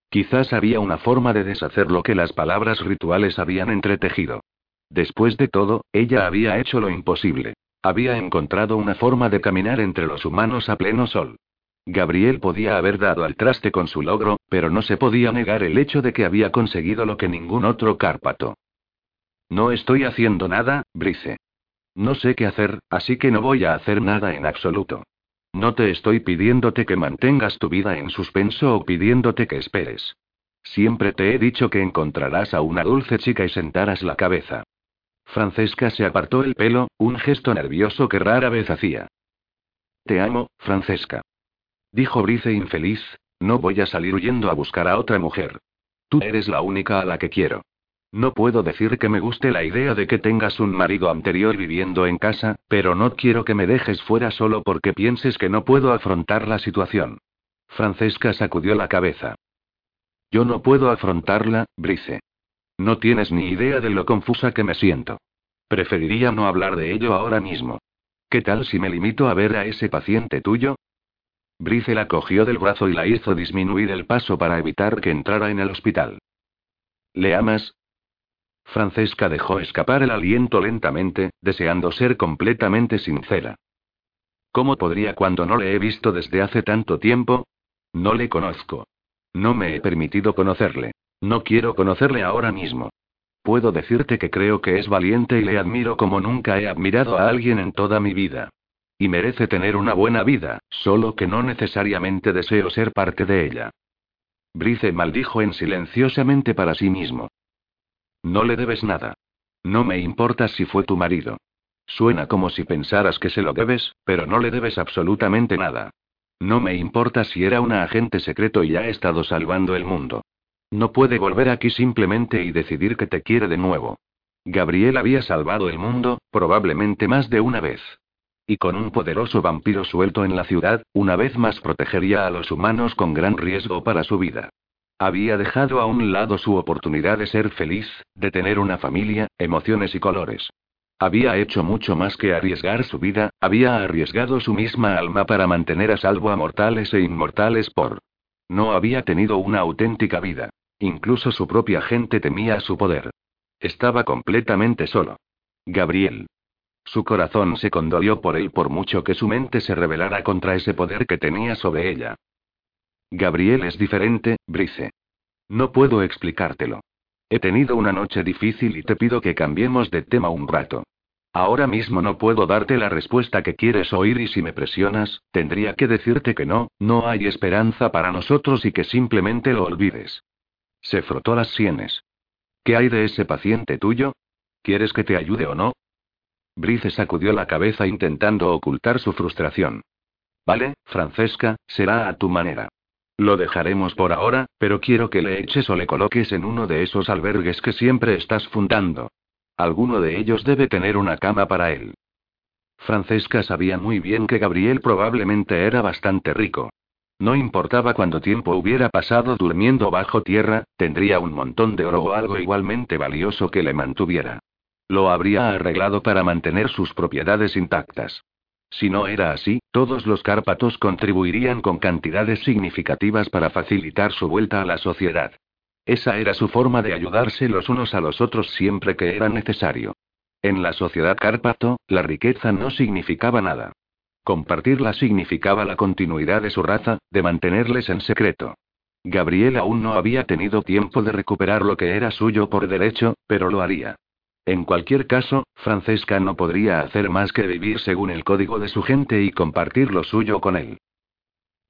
Quizás había una forma de deshacer lo que las palabras rituales habían entretejido. Después de todo, ella había hecho lo imposible. Había encontrado una forma de caminar entre los humanos a pleno sol. Gabriel podía haber dado al traste con su logro, pero no se podía negar el hecho de que había conseguido lo que ningún otro Cárpato. No estoy haciendo nada, Brice. No sé qué hacer, así que no voy a hacer nada en absoluto. No te estoy pidiéndote que mantengas tu vida en suspenso o pidiéndote que esperes. Siempre te he dicho que encontrarás a una dulce chica y sentarás la cabeza. Francesca se apartó el pelo, un gesto nervioso que rara vez hacía. Te amo, Francesca. Dijo Brice infeliz, no voy a salir huyendo a buscar a otra mujer. Tú eres la única a la que quiero. No puedo decir que me guste la idea de que tengas un marido anterior viviendo en casa, pero no quiero que me dejes fuera solo porque pienses que no puedo afrontar la situación. Francesca sacudió la cabeza. Yo no puedo afrontarla, Brice. No tienes ni idea de lo confusa que me siento. Preferiría no hablar de ello ahora mismo. ¿Qué tal si me limito a ver a ese paciente tuyo? Brice la cogió del brazo y la hizo disminuir el paso para evitar que entrara en el hospital. ¿Le amas? Francesca dejó escapar el aliento lentamente, deseando ser completamente sincera. ¿Cómo podría cuando no le he visto desde hace tanto tiempo? No le conozco. No me he permitido conocerle. No quiero conocerle ahora mismo. Puedo decirte que creo que es valiente y le admiro como nunca he admirado a alguien en toda mi vida. Y merece tener una buena vida, solo que no necesariamente deseo ser parte de ella. Brice maldijo en silenciosamente para sí mismo. No le debes nada. No me importa si fue tu marido. Suena como si pensaras que se lo debes, pero no le debes absolutamente nada. No me importa si era un agente secreto y ha estado salvando el mundo. No puede volver aquí simplemente y decidir que te quiere de nuevo. Gabriel había salvado el mundo, probablemente más de una vez. Y con un poderoso vampiro suelto en la ciudad, una vez más protegería a los humanos con gran riesgo para su vida. Había dejado a un lado su oportunidad de ser feliz, de tener una familia, emociones y colores. Había hecho mucho más que arriesgar su vida, había arriesgado su misma alma para mantener a salvo a mortales e inmortales por... No había tenido una auténtica vida. Incluso su propia gente temía su poder. Estaba completamente solo. Gabriel. Su corazón se condolió por él por mucho que su mente se rebelara contra ese poder que tenía sobre ella. Gabriel es diferente, Brice. No puedo explicártelo. He tenido una noche difícil y te pido que cambiemos de tema un rato. Ahora mismo no puedo darte la respuesta que quieres oír y si me presionas, tendría que decirte que no, no hay esperanza para nosotros y que simplemente lo olvides. Se frotó las sienes. ¿Qué hay de ese paciente tuyo? ¿Quieres que te ayude o no? Brice sacudió la cabeza intentando ocultar su frustración. Vale, Francesca, será a tu manera. Lo dejaremos por ahora, pero quiero que le eches o le coloques en uno de esos albergues que siempre estás fundando. Alguno de ellos debe tener una cama para él. Francesca sabía muy bien que Gabriel probablemente era bastante rico. No importaba cuánto tiempo hubiera pasado durmiendo bajo tierra, tendría un montón de oro o algo igualmente valioso que le mantuviera. Lo habría arreglado para mantener sus propiedades intactas. Si no era así, todos los Cárpatos contribuirían con cantidades significativas para facilitar su vuelta a la sociedad. Esa era su forma de ayudarse los unos a los otros siempre que era necesario. En la sociedad Cárpato, la riqueza no significaba nada. Compartirla significaba la continuidad de su raza, de mantenerles en secreto. Gabriel aún no había tenido tiempo de recuperar lo que era suyo por derecho, pero lo haría. En cualquier caso, Francesca no podría hacer más que vivir según el código de su gente y compartir lo suyo con él.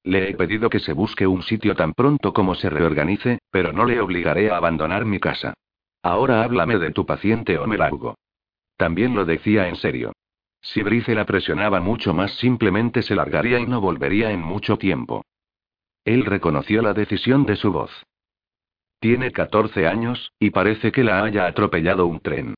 Le he pedido que se busque un sitio tan pronto como se reorganice, pero no le obligaré a abandonar mi casa. Ahora háblame de tu paciente o me largo. También lo decía en serio. Si Brice la presionaba mucho más, simplemente se largaría y no volvería en mucho tiempo. Él reconoció la decisión de su voz. Tiene 14 años, y parece que la haya atropellado un tren.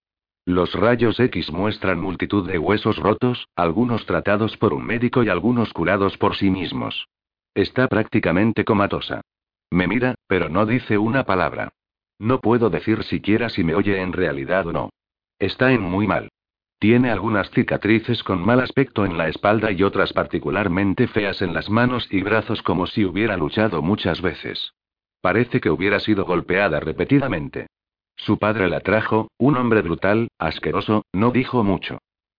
Los rayos X muestran multitud de huesos rotos, algunos tratados por un médico y algunos curados por sí mismos. Está prácticamente comatosa. Me mira, pero no dice una palabra. No puedo decir siquiera si me oye en realidad o no. Está en muy mal. Tiene algunas cicatrices con mal aspecto en la espalda y otras particularmente feas en las manos y brazos como si hubiera luchado muchas veces. Parece que hubiera sido golpeada repetidamente. Su padre la trajo, un hombre brutal, asqueroso, no dijo mucho.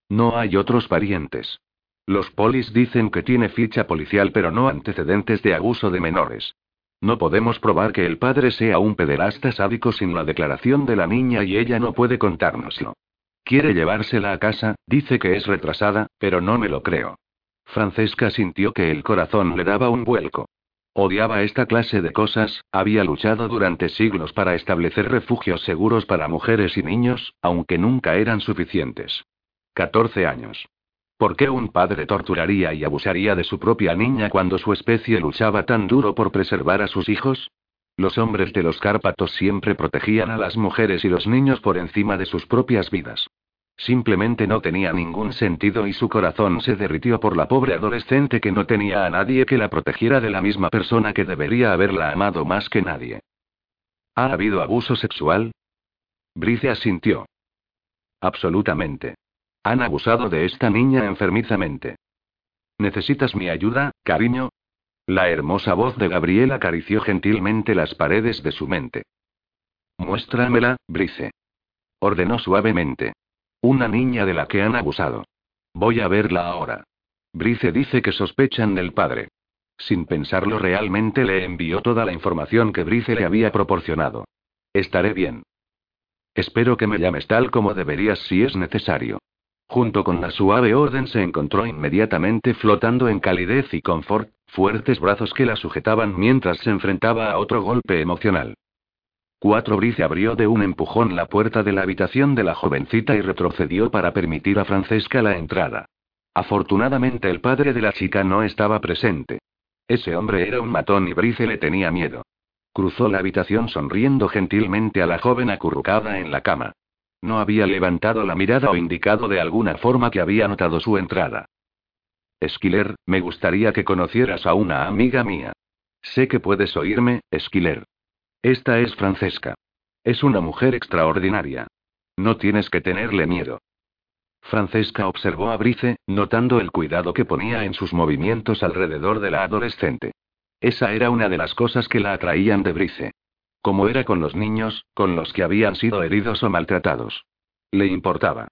No hay otros parientes. Los polis dicen que tiene ficha policial pero no antecedentes de abuso de menores. No podemos probar que el padre sea un pederasta sádico sin la declaración de la niña y ella no puede contárnoslo. Quiere llevársela a casa, dice que es retrasada, pero no me lo creo. Francesca sintió que el corazón le daba un vuelco. Odiaba esta clase de cosas, había luchado durante siglos para establecer refugios seguros para mujeres y niños, aunque nunca eran suficientes. 14 años. ¿Por qué un padre torturaría y abusaría de su propia niña cuando su especie luchaba tan duro por preservar a sus hijos? Los hombres de los Cárpatos siempre protegían a las mujeres y los niños por encima de sus propias vidas. Simplemente no tenía ningún sentido y su corazón se derritió por la pobre adolescente que no tenía a nadie que la protegiera de la misma persona que debería haberla amado más que nadie. ¿Ha habido abuso sexual? Brice asintió. Absolutamente. Han abusado de esta niña enfermizamente. ¿Necesitas mi ayuda, cariño? La hermosa voz de Gabriel acarició gentilmente las paredes de su mente. Muéstramela, Brice. Ordenó suavemente. Una niña de la que han abusado. Voy a verla ahora. Brice dice que sospechan del padre. Sin pensarlo realmente le envió toda la información que Brice le había proporcionado. Estaré bien. Espero que me llames tal como deberías si es necesario. Junto con la suave orden se encontró inmediatamente flotando en calidez y confort, fuertes brazos que la sujetaban mientras se enfrentaba a otro golpe emocional. Cuatro Brice abrió de un empujón la puerta de la habitación de la jovencita y retrocedió para permitir a Francesca la entrada. Afortunadamente el padre de la chica no estaba presente. Ese hombre era un matón y Brice le tenía miedo. Cruzó la habitación sonriendo gentilmente a la joven acurrucada en la cama. No había levantado la mirada o indicado de alguna forma que había notado su entrada. Esquiler, me gustaría que conocieras a una amiga mía. Sé que puedes oírme, Esquiler. Esta es Francesca. Es una mujer extraordinaria. No tienes que tenerle miedo. Francesca observó a Brice, notando el cuidado que ponía en sus movimientos alrededor de la adolescente. Esa era una de las cosas que la atraían de Brice. Como era con los niños, con los que habían sido heridos o maltratados. Le importaba.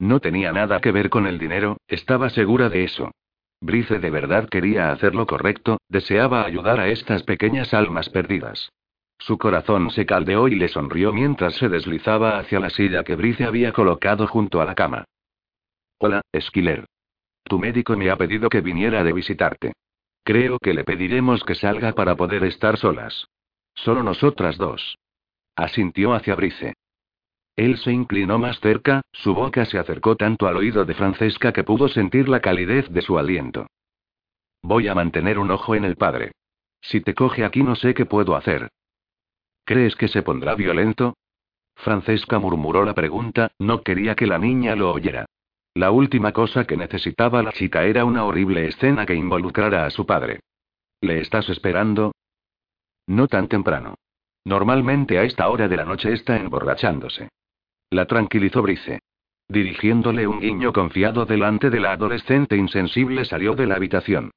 No tenía nada que ver con el dinero, estaba segura de eso. Brice de verdad quería hacer lo correcto, deseaba ayudar a estas pequeñas almas perdidas. Su corazón se caldeó y le sonrió mientras se deslizaba hacia la silla que Brice había colocado junto a la cama. Hola, Esquiler. Tu médico me ha pedido que viniera de visitarte. Creo que le pediremos que salga para poder estar solas. Solo nosotras dos. Asintió hacia Brice. Él se inclinó más cerca, su boca se acercó tanto al oído de Francesca que pudo sentir la calidez de su aliento. Voy a mantener un ojo en el padre. Si te coge aquí no sé qué puedo hacer. ¿Crees que se pondrá violento? Francesca murmuró la pregunta, no quería que la niña lo oyera. La última cosa que necesitaba la chica era una horrible escena que involucrara a su padre. ¿Le estás esperando? No tan temprano. Normalmente a esta hora de la noche está emborrachándose. La tranquilizó Brice. Dirigiéndole un guiño confiado delante de la adolescente insensible salió de la habitación.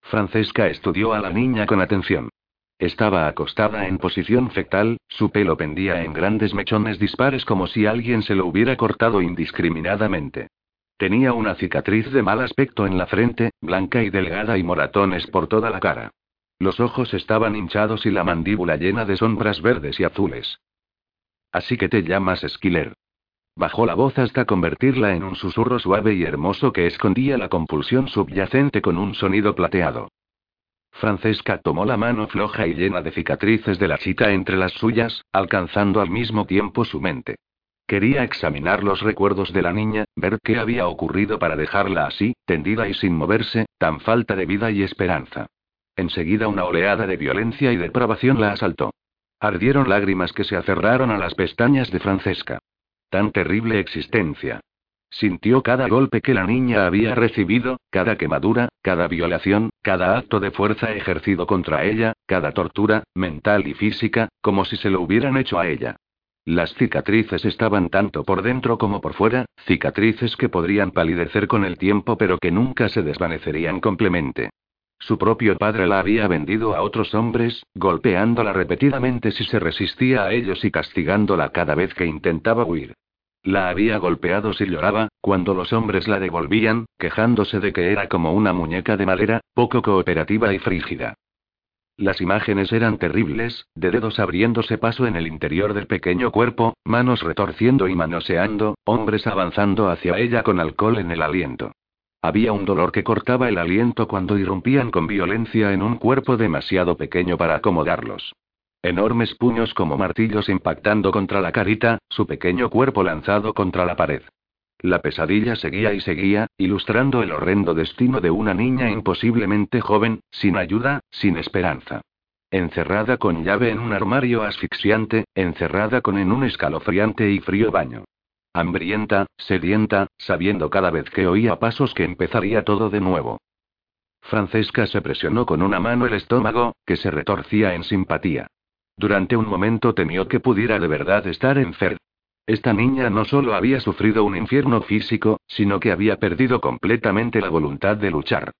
Francesca estudió a la niña con atención. Estaba acostada en posición fectal, su pelo pendía en grandes mechones dispares como si alguien se lo hubiera cortado indiscriminadamente. Tenía una cicatriz de mal aspecto en la frente, blanca y delgada y moratones por toda la cara. Los ojos estaban hinchados y la mandíbula llena de sombras verdes y azules. Así que te llamas Esquiler. Bajó la voz hasta convertirla en un susurro suave y hermoso que escondía la compulsión subyacente con un sonido plateado. Francesca tomó la mano floja y llena de cicatrices de la chica entre las suyas, alcanzando al mismo tiempo su mente. Quería examinar los recuerdos de la niña, ver qué había ocurrido para dejarla así, tendida y sin moverse, tan falta de vida y esperanza. Enseguida una oleada de violencia y depravación la asaltó. Ardieron lágrimas que se aferraron a las pestañas de Francesca. Tan terrible existencia. Sintió cada golpe que la niña había recibido, cada quemadura, cada violación, cada acto de fuerza ejercido contra ella, cada tortura, mental y física, como si se lo hubieran hecho a ella. Las cicatrices estaban tanto por dentro como por fuera, cicatrices que podrían palidecer con el tiempo pero que nunca se desvanecerían completamente. Su propio padre la había vendido a otros hombres, golpeándola repetidamente si se resistía a ellos y castigándola cada vez que intentaba huir. La había golpeado si lloraba, cuando los hombres la devolvían, quejándose de que era como una muñeca de madera, poco cooperativa y frígida. Las imágenes eran terribles, de dedos abriéndose paso en el interior del pequeño cuerpo, manos retorciendo y manoseando, hombres avanzando hacia ella con alcohol en el aliento. Había un dolor que cortaba el aliento cuando irrumpían con violencia en un cuerpo demasiado pequeño para acomodarlos. Enormes puños como martillos impactando contra la carita, su pequeño cuerpo lanzado contra la pared. La pesadilla seguía y seguía, ilustrando el horrendo destino de una niña imposiblemente joven, sin ayuda, sin esperanza. Encerrada con llave en un armario asfixiante, encerrada con en un escalofriante y frío baño. Hambrienta, sedienta, sabiendo cada vez que oía pasos que empezaría todo de nuevo. Francesca se presionó con una mano el estómago, que se retorcía en simpatía. Durante un momento temió que pudiera de verdad estar enferma. Esta niña no solo había sufrido un infierno físico, sino que había perdido completamente la voluntad de luchar.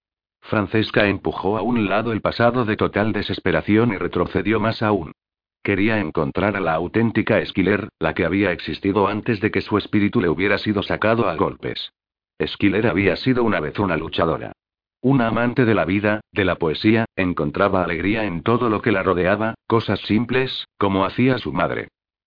Francesca empujó a un lado el pasado de total desesperación y retrocedió más aún. Quería encontrar a la auténtica Esquiler, la que había existido antes de que su espíritu le hubiera sido sacado a golpes. Esquiler había sido una vez una luchadora. Una amante de la vida, de la poesía, encontraba alegría en todo lo que la rodeaba, cosas simples, como hacía su madre.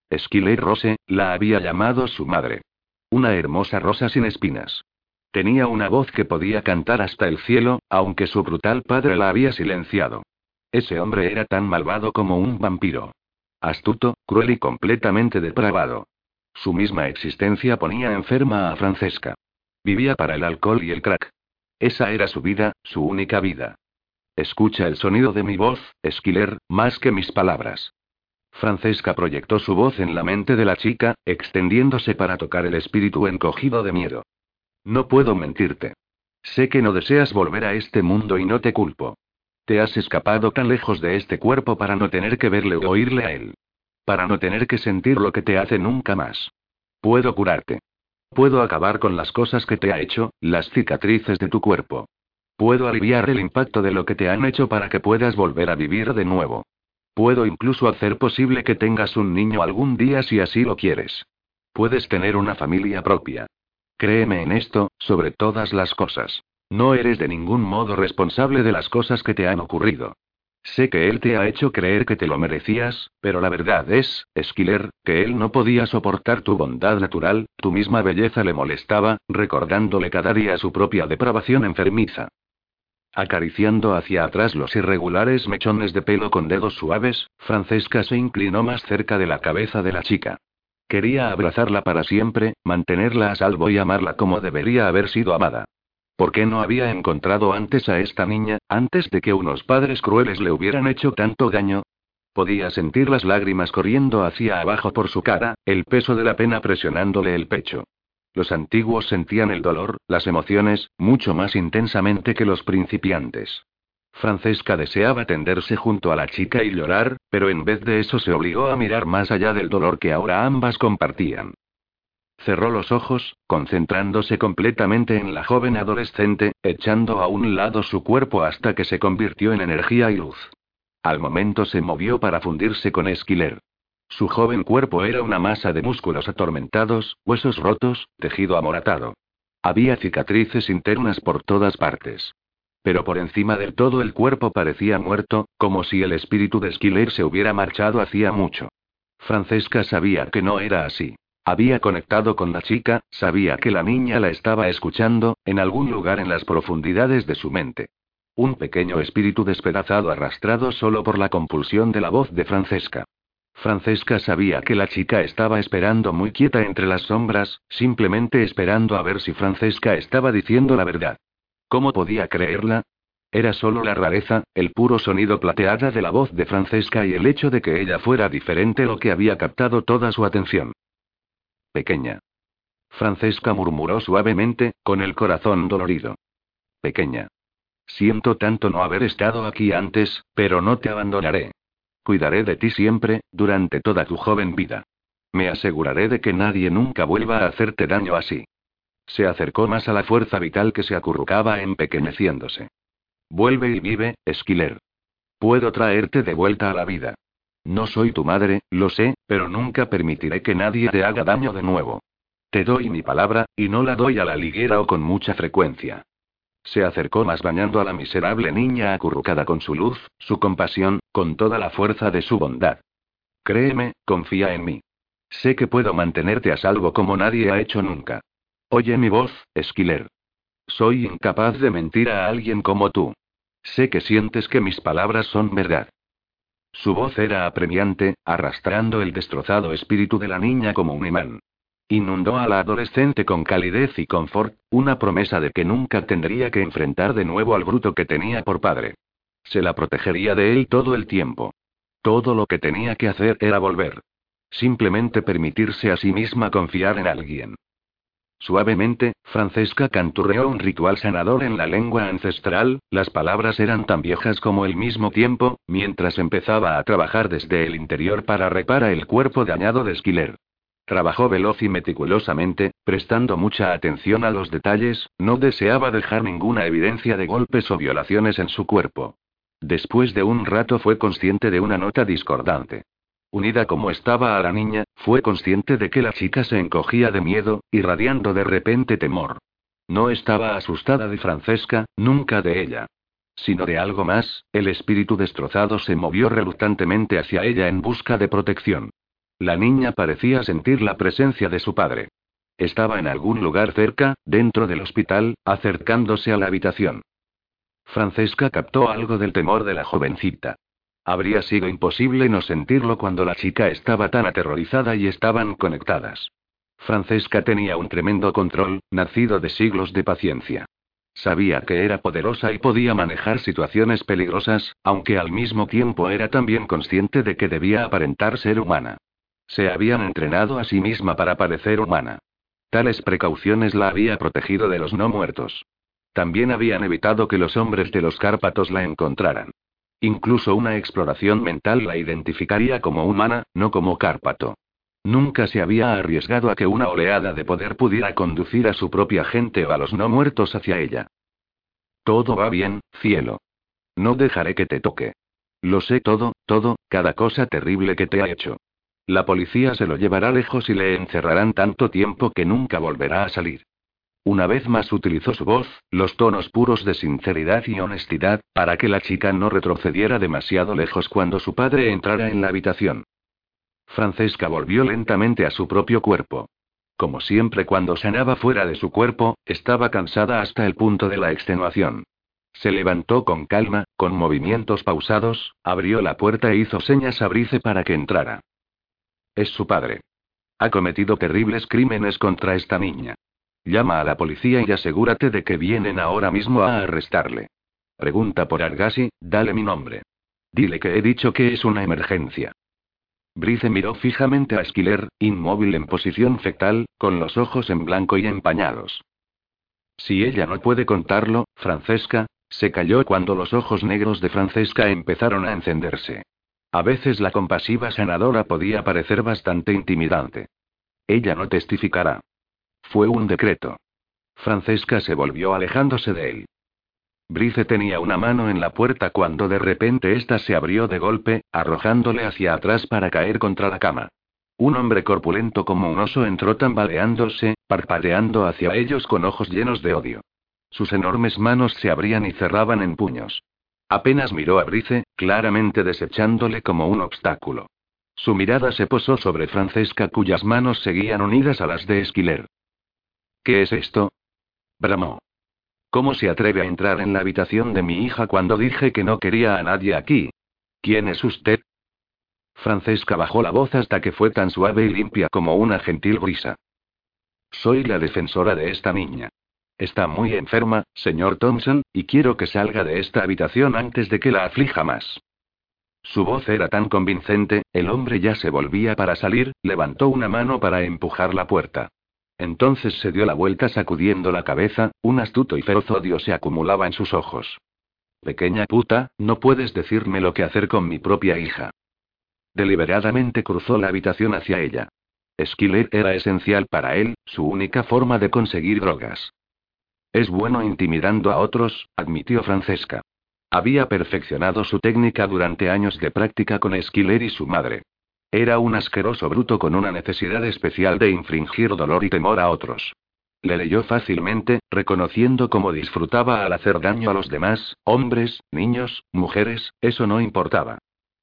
Esquiler Rose, la había llamado su madre. Una hermosa rosa sin espinas. Tenía una voz que podía cantar hasta el cielo, aunque su brutal padre la había silenciado. Ese hombre era tan malvado como un vampiro. Astuto, cruel y completamente depravado. Su misma existencia ponía enferma a Francesca. Vivía para el alcohol y el crack. Esa era su vida, su única vida. Escucha el sonido de mi voz, Esquiler, más que mis palabras. Francesca proyectó su voz en la mente de la chica, extendiéndose para tocar el espíritu encogido de miedo. No puedo mentirte. Sé que no deseas volver a este mundo y no te culpo. Te has escapado tan lejos de este cuerpo para no tener que verle o oírle a él. Para no tener que sentir lo que te hace nunca más. Puedo curarte. Puedo acabar con las cosas que te ha hecho, las cicatrices de tu cuerpo. Puedo aliviar el impacto de lo que te han hecho para que puedas volver a vivir de nuevo. Puedo incluso hacer posible que tengas un niño algún día si así lo quieres. Puedes tener una familia propia. Créeme en esto, sobre todas las cosas. No eres de ningún modo responsable de las cosas que te han ocurrido. Sé que él te ha hecho creer que te lo merecías, pero la verdad es, Esquiler, que él no podía soportar tu bondad natural, tu misma belleza le molestaba, recordándole cada día su propia depravación enfermiza. Acariciando hacia atrás los irregulares mechones de pelo con dedos suaves, Francesca se inclinó más cerca de la cabeza de la chica. Quería abrazarla para siempre, mantenerla a salvo y amarla como debería haber sido amada. ¿Por qué no había encontrado antes a esta niña, antes de que unos padres crueles le hubieran hecho tanto daño? Podía sentir las lágrimas corriendo hacia abajo por su cara, el peso de la pena presionándole el pecho. Los antiguos sentían el dolor, las emociones, mucho más intensamente que los principiantes. Francesca deseaba tenderse junto a la chica y llorar, pero en vez de eso se obligó a mirar más allá del dolor que ahora ambas compartían. Cerró los ojos, concentrándose completamente en la joven adolescente, echando a un lado su cuerpo hasta que se convirtió en energía y luz. Al momento se movió para fundirse con Esquiler. Su joven cuerpo era una masa de músculos atormentados, huesos rotos, tejido amoratado. Había cicatrices internas por todas partes. Pero por encima del todo el cuerpo parecía muerto, como si el espíritu de Esquiler se hubiera marchado hacía mucho. Francesca sabía que no era así. Había conectado con la chica, sabía que la niña la estaba escuchando, en algún lugar en las profundidades de su mente. Un pequeño espíritu despedazado arrastrado solo por la compulsión de la voz de Francesca. Francesca sabía que la chica estaba esperando muy quieta entre las sombras, simplemente esperando a ver si Francesca estaba diciendo la verdad. ¿Cómo podía creerla? Era solo la rareza, el puro sonido plateada de la voz de Francesca y el hecho de que ella fuera diferente lo que había captado toda su atención. Pequeña. Francesca murmuró suavemente, con el corazón dolorido. Pequeña. Siento tanto no haber estado aquí antes, pero no te abandonaré. Cuidaré de ti siempre, durante toda tu joven vida. Me aseguraré de que nadie nunca vuelva a hacerte daño así. Se acercó más a la fuerza vital que se acurrucaba empequeñeciéndose. Vuelve y vive, Esquiler. Puedo traerte de vuelta a la vida. No soy tu madre, lo sé, pero nunca permitiré que nadie te haga daño de nuevo. Te doy mi palabra, y no la doy a la liguera o con mucha frecuencia. Se acercó más bañando a la miserable niña acurrucada con su luz, su compasión, con toda la fuerza de su bondad. Créeme, confía en mí. Sé que puedo mantenerte a salvo como nadie ha hecho nunca. Oye mi voz, Esquiler. Soy incapaz de mentir a alguien como tú. Sé que sientes que mis palabras son verdad. Su voz era apremiante, arrastrando el destrozado espíritu de la niña como un imán. Inundó a la adolescente con calidez y confort, una promesa de que nunca tendría que enfrentar de nuevo al bruto que tenía por padre. Se la protegería de él todo el tiempo. Todo lo que tenía que hacer era volver. Simplemente permitirse a sí misma confiar en alguien. Suavemente, Francesca canturreó un ritual sanador en la lengua ancestral, las palabras eran tan viejas como el mismo tiempo, mientras empezaba a trabajar desde el interior para reparar el cuerpo dañado de Esquiler. Trabajó veloz y meticulosamente, prestando mucha atención a los detalles, no deseaba dejar ninguna evidencia de golpes o violaciones en su cuerpo. Después de un rato fue consciente de una nota discordante. Unida como estaba a la niña, fue consciente de que la chica se encogía de miedo, irradiando de repente temor. No estaba asustada de Francesca, nunca de ella. Sino de algo más, el espíritu destrozado se movió reluctantemente hacia ella en busca de protección. La niña parecía sentir la presencia de su padre. Estaba en algún lugar cerca, dentro del hospital, acercándose a la habitación. Francesca captó algo del temor de la jovencita. Habría sido imposible no sentirlo cuando la chica estaba tan aterrorizada y estaban conectadas. Francesca tenía un tremendo control, nacido de siglos de paciencia. Sabía que era poderosa y podía manejar situaciones peligrosas, aunque al mismo tiempo era también consciente de que debía aparentar ser humana. Se habían entrenado a sí misma para parecer humana. Tales precauciones la había protegido de los no muertos. También habían evitado que los hombres de los Cárpatos la encontraran. Incluso una exploración mental la identificaría como humana, no como Cárpato. Nunca se había arriesgado a que una oleada de poder pudiera conducir a su propia gente o a los no muertos hacia ella. Todo va bien, cielo. No dejaré que te toque. Lo sé todo, todo, cada cosa terrible que te ha hecho. La policía se lo llevará lejos y le encerrarán tanto tiempo que nunca volverá a salir. Una vez más utilizó su voz, los tonos puros de sinceridad y honestidad, para que la chica no retrocediera demasiado lejos cuando su padre entrara en la habitación. Francesca volvió lentamente a su propio cuerpo. Como siempre cuando sanaba fuera de su cuerpo, estaba cansada hasta el punto de la extenuación. Se levantó con calma, con movimientos pausados, abrió la puerta e hizo señas a Brice para que entrara. Es su padre. Ha cometido terribles crímenes contra esta niña. Llama a la policía y asegúrate de que vienen ahora mismo a arrestarle. Pregunta por Argasi, dale mi nombre. Dile que he dicho que es una emergencia. Brice miró fijamente a Esquiler, inmóvil en posición fetal, con los ojos en blanco y empañados. Si ella no puede contarlo, Francesca, se calló cuando los ojos negros de Francesca empezaron a encenderse. A veces la compasiva sanadora podía parecer bastante intimidante. Ella no testificará. Fue un decreto. Francesca se volvió alejándose de él. Brice tenía una mano en la puerta cuando de repente ésta se abrió de golpe, arrojándole hacia atrás para caer contra la cama. Un hombre corpulento como un oso entró tambaleándose, parpadeando hacia ellos con ojos llenos de odio. Sus enormes manos se abrían y cerraban en puños. Apenas miró a Brice, claramente desechándole como un obstáculo. Su mirada se posó sobre Francesca cuyas manos seguían unidas a las de Esquiler. ¿Qué es esto? bramó. ¿Cómo se atreve a entrar en la habitación de mi hija cuando dije que no quería a nadie aquí? ¿Quién es usted? Francesca bajó la voz hasta que fue tan suave y limpia como una gentil brisa. Soy la defensora de esta niña. Está muy enferma, señor Thompson, y quiero que salga de esta habitación antes de que la aflija más. Su voz era tan convincente, el hombre ya se volvía para salir, levantó una mano para empujar la puerta. Entonces se dio la vuelta sacudiendo la cabeza, un astuto y feroz odio se acumulaba en sus ojos. Pequeña puta, no puedes decirme lo que hacer con mi propia hija. Deliberadamente cruzó la habitación hacia ella. Skiller era esencial para él, su única forma de conseguir drogas. Es bueno intimidando a otros, admitió Francesca. Había perfeccionado su técnica durante años de práctica con Skiller y su madre. Era un asqueroso bruto con una necesidad especial de infringir dolor y temor a otros. Le leyó fácilmente, reconociendo cómo disfrutaba al hacer daño a los demás, hombres, niños, mujeres, eso no importaba.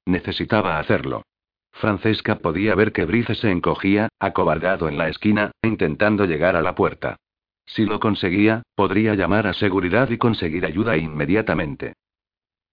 Necesitaba hacerlo. Francesca podía ver que Brice se encogía, acobardado en la esquina, intentando llegar a la puerta. Si lo conseguía, podría llamar a seguridad y conseguir ayuda inmediatamente.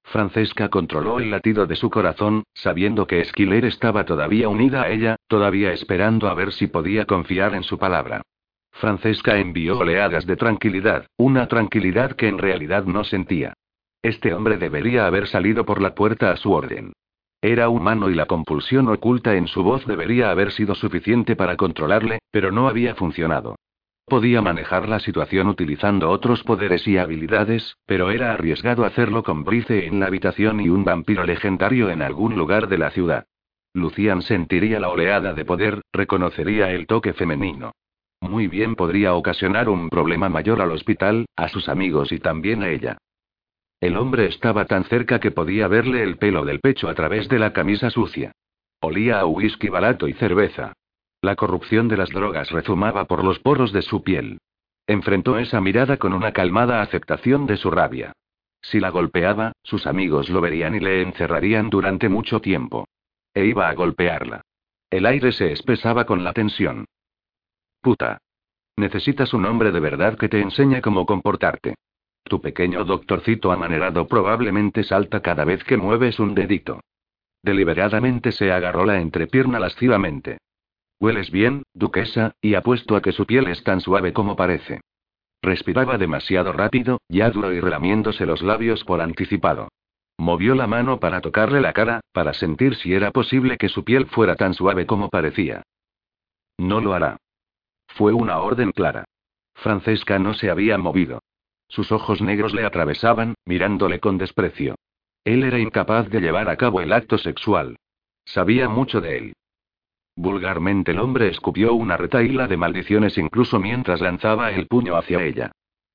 Francesca controló el latido de su corazón, sabiendo que Esquiler estaba todavía unida a ella, todavía esperando a ver si podía confiar en su palabra. Francesca envió oleadas de tranquilidad, una tranquilidad que en realidad no sentía. Este hombre debería haber salido por la puerta a su orden. Era humano y la compulsión oculta en su voz debería haber sido suficiente para controlarle, pero no había funcionado. Podía manejar la situación utilizando otros poderes y habilidades, pero era arriesgado hacerlo con Brice en la habitación y un vampiro legendario en algún lugar de la ciudad. Lucian sentiría la oleada de poder, reconocería el toque femenino. Muy bien podría ocasionar un problema mayor al hospital, a sus amigos y también a ella. El hombre estaba tan cerca que podía verle el pelo del pecho a través de la camisa sucia. Olía a whisky barato y cerveza. La corrupción de las drogas rezumaba por los poros de su piel. Enfrentó esa mirada con una calmada aceptación de su rabia. Si la golpeaba, sus amigos lo verían y le encerrarían durante mucho tiempo. E iba a golpearla. El aire se espesaba con la tensión. Puta. Necesitas un hombre de verdad que te enseñe cómo comportarte. Tu pequeño doctorcito amanerado probablemente salta cada vez que mueves un dedito. Deliberadamente se agarró la entrepierna lascivamente. Hueles bien, duquesa, y apuesto a que su piel es tan suave como parece. Respiraba demasiado rápido, ya duro y relamiéndose los labios por anticipado. Movió la mano para tocarle la cara, para sentir si era posible que su piel fuera tan suave como parecía. No lo hará. Fue una orden clara. Francesca no se había movido. Sus ojos negros le atravesaban, mirándole con desprecio. Él era incapaz de llevar a cabo el acto sexual. Sabía mucho de él. Vulgarmente el hombre escupió una retaíla de maldiciones incluso mientras lanzaba el puño hacia ella.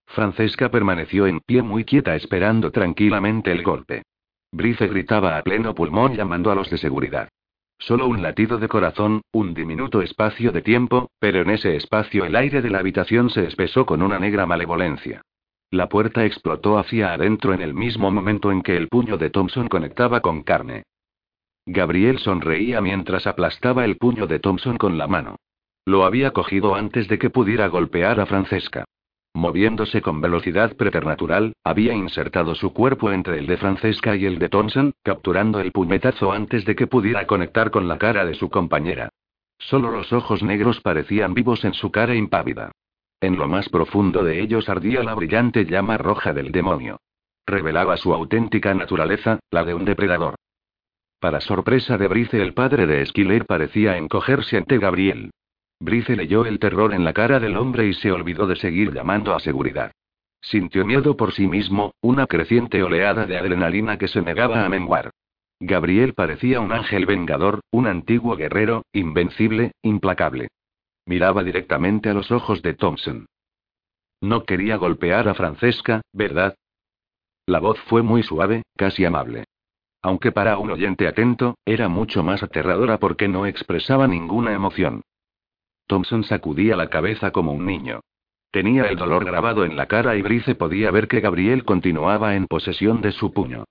Francesca permaneció en pie muy quieta esperando tranquilamente el golpe. Brice gritaba a pleno pulmón llamando a los de seguridad. Solo un latido de corazón, un diminuto espacio de tiempo, pero en ese espacio el aire de la habitación se espesó con una negra malevolencia. La puerta explotó hacia adentro en el mismo momento en que el puño de Thompson conectaba con carne. Gabriel sonreía mientras aplastaba el puño de Thompson con la mano. Lo había cogido antes de que pudiera golpear a Francesca. Moviéndose con velocidad preternatural, había insertado su cuerpo entre el de Francesca y el de Thompson, capturando el puñetazo antes de que pudiera conectar con la cara de su compañera. Solo los ojos negros parecían vivos en su cara impávida. En lo más profundo de ellos ardía la brillante llama roja del demonio. Revelaba su auténtica naturaleza, la de un depredador. Para sorpresa de Brice, el padre de Esquiler parecía encogerse ante Gabriel. Brice leyó el terror en la cara del hombre y se olvidó de seguir llamando a seguridad. Sintió miedo por sí mismo, una creciente oleada de adrenalina que se negaba a menguar. Gabriel parecía un ángel vengador, un antiguo guerrero, invencible, implacable. Miraba directamente a los ojos de Thompson. No quería golpear a Francesca, ¿verdad? La voz fue muy suave, casi amable. Aunque para un oyente atento, era mucho más aterradora porque no expresaba ninguna emoción. Thompson sacudía la cabeza como un niño. Tenía el dolor grabado en la cara y Brice podía ver que Gabriel continuaba en posesión de su puño.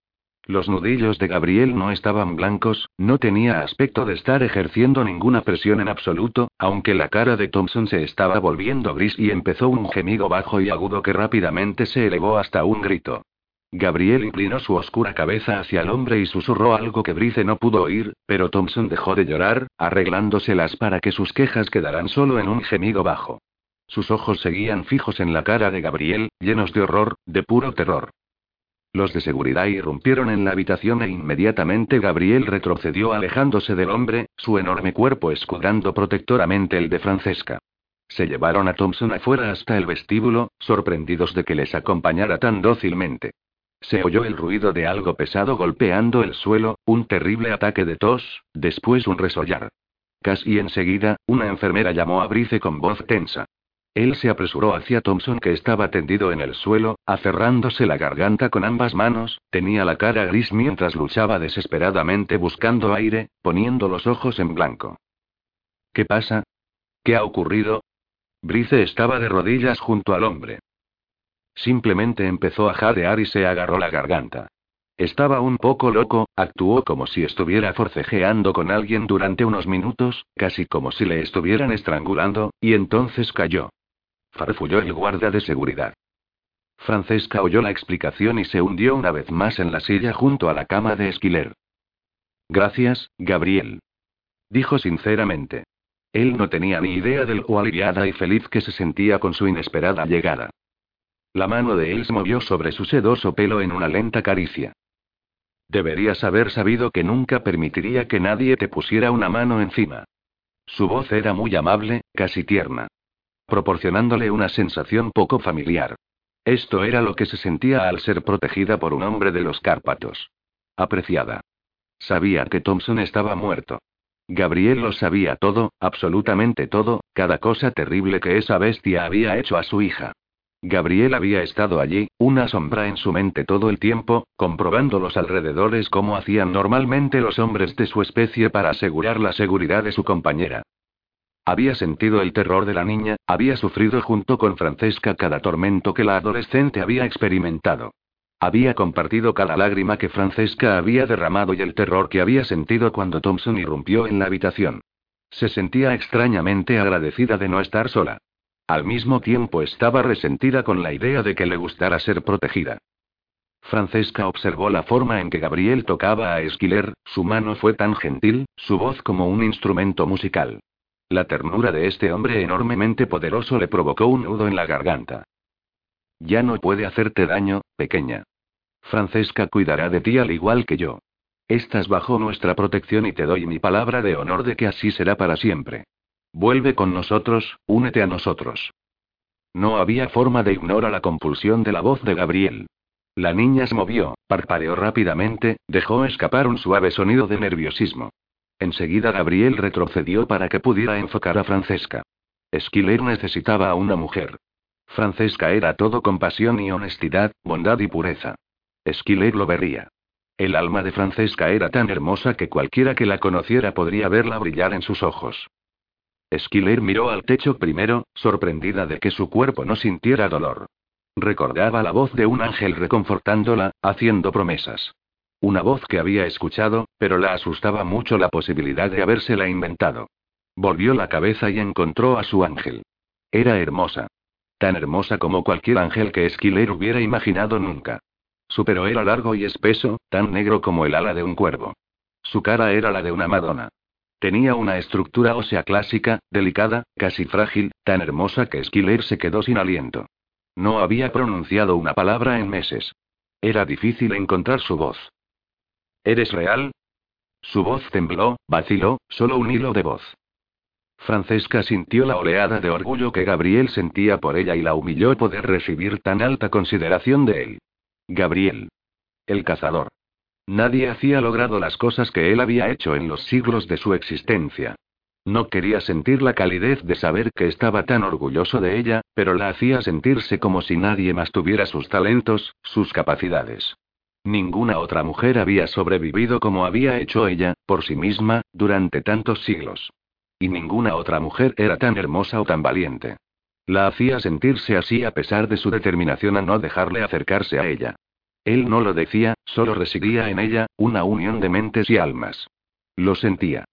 Los nudillos de Gabriel no estaban blancos, no tenía aspecto de estar ejerciendo ninguna presión en absoluto, aunque la cara de Thompson se estaba volviendo gris y empezó un gemido bajo y agudo que rápidamente se elevó hasta un grito. Gabriel inclinó su oscura cabeza hacia el hombre y susurró algo que Brice no pudo oír, pero Thompson dejó de llorar, arreglándoselas para que sus quejas quedaran solo en un gemido bajo. Sus ojos seguían fijos en la cara de Gabriel, llenos de horror, de puro terror. Los de seguridad irrumpieron en la habitación e inmediatamente Gabriel retrocedió alejándose del hombre, su enorme cuerpo escudando protectoramente el de Francesca. Se llevaron a Thompson afuera hasta el vestíbulo, sorprendidos de que les acompañara tan dócilmente. Se oyó el ruido de algo pesado golpeando el suelo, un terrible ataque de tos, después un resollar. Casi enseguida, una enfermera llamó a Brice con voz tensa. Él se apresuró hacia Thompson que estaba tendido en el suelo, aferrándose la garganta con ambas manos, tenía la cara gris mientras luchaba desesperadamente buscando aire, poniendo los ojos en blanco. ¿Qué pasa? ¿Qué ha ocurrido? Brice estaba de rodillas junto al hombre. Simplemente empezó a jadear y se agarró la garganta. Estaba un poco loco, actuó como si estuviera forcejeando con alguien durante unos minutos, casi como si le estuvieran estrangulando, y entonces cayó. Farfulló el guardia de seguridad. Francesca oyó la explicación y se hundió una vez más en la silla junto a la cama de Esquiler. Gracias, Gabriel. Dijo sinceramente. Él no tenía ni idea de lo aliviada y feliz que se sentía con su inesperada llegada. La mano de se movió sobre su sedoso pelo en una lenta caricia. Deberías haber sabido que nunca permitiría que nadie te pusiera una mano encima. Su voz era muy amable, casi tierna. Proporcionándole una sensación poco familiar. Esto era lo que se sentía al ser protegida por un hombre de los Cárpatos. Apreciada. Sabía que Thompson estaba muerto. Gabriel lo sabía todo, absolutamente todo, cada cosa terrible que esa bestia había hecho a su hija. Gabriel había estado allí, una sombra en su mente todo el tiempo, comprobando los alrededores como hacían normalmente los hombres de su especie para asegurar la seguridad de su compañera. Había sentido el terror de la niña, había sufrido junto con Francesca cada tormento que la adolescente había experimentado. Había compartido cada lágrima que Francesca había derramado y el terror que había sentido cuando Thompson irrumpió en la habitación. Se sentía extrañamente agradecida de no estar sola. Al mismo tiempo estaba resentida con la idea de que le gustara ser protegida. Francesca observó la forma en que Gabriel tocaba a Esquiler, su mano fue tan gentil, su voz como un instrumento musical. La ternura de este hombre enormemente poderoso le provocó un nudo en la garganta. Ya no puede hacerte daño, pequeña. Francesca cuidará de ti al igual que yo. Estás bajo nuestra protección y te doy mi palabra de honor de que así será para siempre. Vuelve con nosotros, únete a nosotros. No había forma de ignorar la compulsión de la voz de Gabriel. La niña se movió, parpadeó rápidamente, dejó escapar un suave sonido de nerviosismo. Enseguida Gabriel retrocedió para que pudiera enfocar a Francesca. Esquiler necesitaba a una mujer. Francesca era todo compasión y honestidad, bondad y pureza. Esquiler lo vería. El alma de Francesca era tan hermosa que cualquiera que la conociera podría verla brillar en sus ojos. Esquiler miró al techo primero, sorprendida de que su cuerpo no sintiera dolor. Recordaba la voz de un ángel reconfortándola, haciendo promesas. Una voz que había escuchado, pero la asustaba mucho la posibilidad de habérsela inventado. Volvió la cabeza y encontró a su ángel. Era hermosa. Tan hermosa como cualquier ángel que Esquiler hubiera imaginado nunca. Su pelo era largo y espeso, tan negro como el ala de un cuervo. Su cara era la de una Madonna. Tenía una estructura ósea clásica, delicada, casi frágil, tan hermosa que Skiller se quedó sin aliento. No había pronunciado una palabra en meses. Era difícil encontrar su voz. ¿Eres real? Su voz tembló, vaciló, solo un hilo de voz. Francesca sintió la oleada de orgullo que Gabriel sentía por ella y la humilló poder recibir tan alta consideración de él. Gabriel. El cazador. Nadie hacía logrado las cosas que él había hecho en los siglos de su existencia. No quería sentir la calidez de saber que estaba tan orgulloso de ella, pero la hacía sentirse como si nadie más tuviera sus talentos, sus capacidades. Ninguna otra mujer había sobrevivido como había hecho ella, por sí misma, durante tantos siglos. Y ninguna otra mujer era tan hermosa o tan valiente. La hacía sentirse así a pesar de su determinación a no dejarle acercarse a ella. Él no lo decía, solo residía en ella, una unión de mentes y almas. Lo sentía.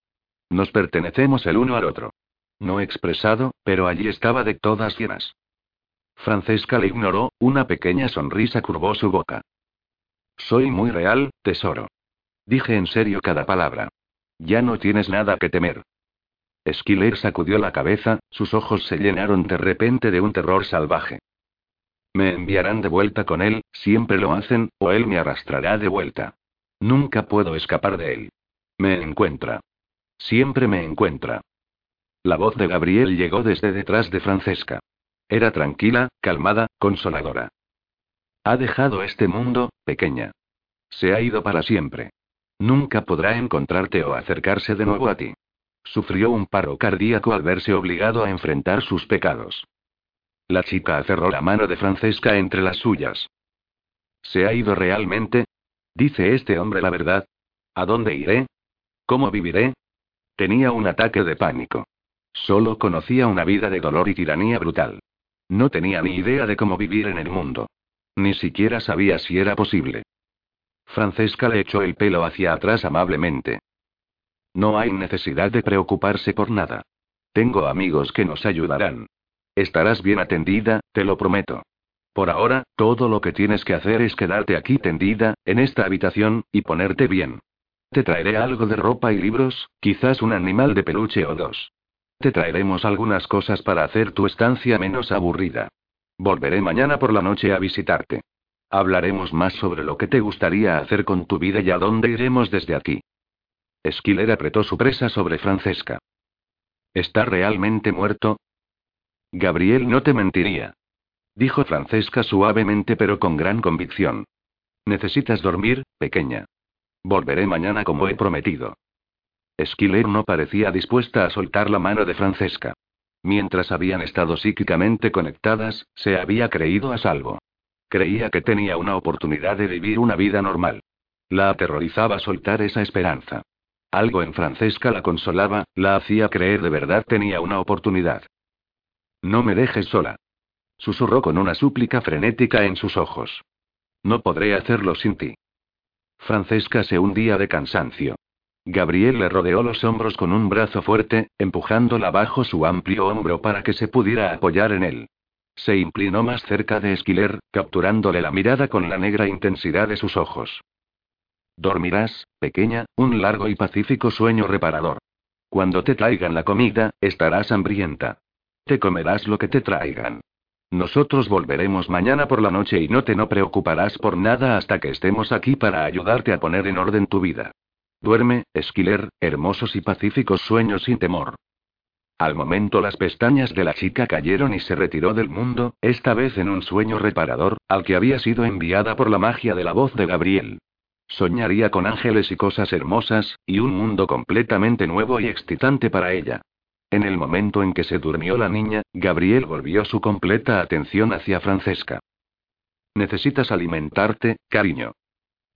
Nos pertenecemos el uno al otro. No expresado, pero allí estaba de todas llenas. Francesca le ignoró, una pequeña sonrisa curvó su boca. Soy muy real, tesoro. Dije en serio cada palabra. Ya no tienes nada que temer. Esquiler sacudió la cabeza, sus ojos se llenaron de repente de un terror salvaje. Me enviarán de vuelta con él, siempre lo hacen, o él me arrastrará de vuelta. Nunca puedo escapar de él. Me encuentra. Siempre me encuentra. La voz de Gabriel llegó desde detrás de Francesca. Era tranquila, calmada, consoladora. Ha dejado este mundo, pequeña. Se ha ido para siempre. Nunca podrá encontrarte o acercarse de nuevo a ti. Sufrió un paro cardíaco al verse obligado a enfrentar sus pecados. La chica aferró la mano de Francesca entre las suyas. ¿Se ha ido realmente? ¿Dice este hombre la verdad? ¿A dónde iré? ¿Cómo viviré? Tenía un ataque de pánico. Solo conocía una vida de dolor y tiranía brutal. No tenía ni idea de cómo vivir en el mundo. Ni siquiera sabía si era posible. Francesca le echó el pelo hacia atrás amablemente. No hay necesidad de preocuparse por nada. Tengo amigos que nos ayudarán. Estarás bien atendida, te lo prometo. Por ahora, todo lo que tienes que hacer es quedarte aquí tendida, en esta habitación, y ponerte bien. Te traeré algo de ropa y libros, quizás un animal de peluche o dos. Te traeremos algunas cosas para hacer tu estancia menos aburrida. Volveré mañana por la noche a visitarte. Hablaremos más sobre lo que te gustaría hacer con tu vida y a dónde iremos desde aquí. Esquiler apretó su presa sobre Francesca. ¿Está realmente muerto? Gabriel no te mentiría. Dijo Francesca suavemente pero con gran convicción. Necesitas dormir, pequeña. Volveré mañana como he prometido. Esquiler no parecía dispuesta a soltar la mano de Francesca. Mientras habían estado psíquicamente conectadas, se había creído a salvo. Creía que tenía una oportunidad de vivir una vida normal. La aterrorizaba soltar esa esperanza. Algo en Francesca la consolaba, la hacía creer de verdad tenía una oportunidad. No me dejes sola. Susurró con una súplica frenética en sus ojos. No podré hacerlo sin ti. Francesca se hundía de cansancio. Gabriel le rodeó los hombros con un brazo fuerte, empujándola bajo su amplio hombro para que se pudiera apoyar en él. Se inclinó más cerca de Esquiler, capturándole la mirada con la negra intensidad de sus ojos. Dormirás, pequeña, un largo y pacífico sueño reparador. Cuando te traigan la comida, estarás hambrienta. Te comerás lo que te traigan. Nosotros volveremos mañana por la noche y no te no preocuparás por nada hasta que estemos aquí para ayudarte a poner en orden tu vida. Duerme, Esquiler, hermosos y pacíficos sueños sin temor. Al momento las pestañas de la chica cayeron y se retiró del mundo, esta vez en un sueño reparador, al que había sido enviada por la magia de la voz de Gabriel. Soñaría con ángeles y cosas hermosas, y un mundo completamente nuevo y excitante para ella. En el momento en que se durmió la niña, Gabriel volvió su completa atención hacia Francesca. Necesitas alimentarte, cariño.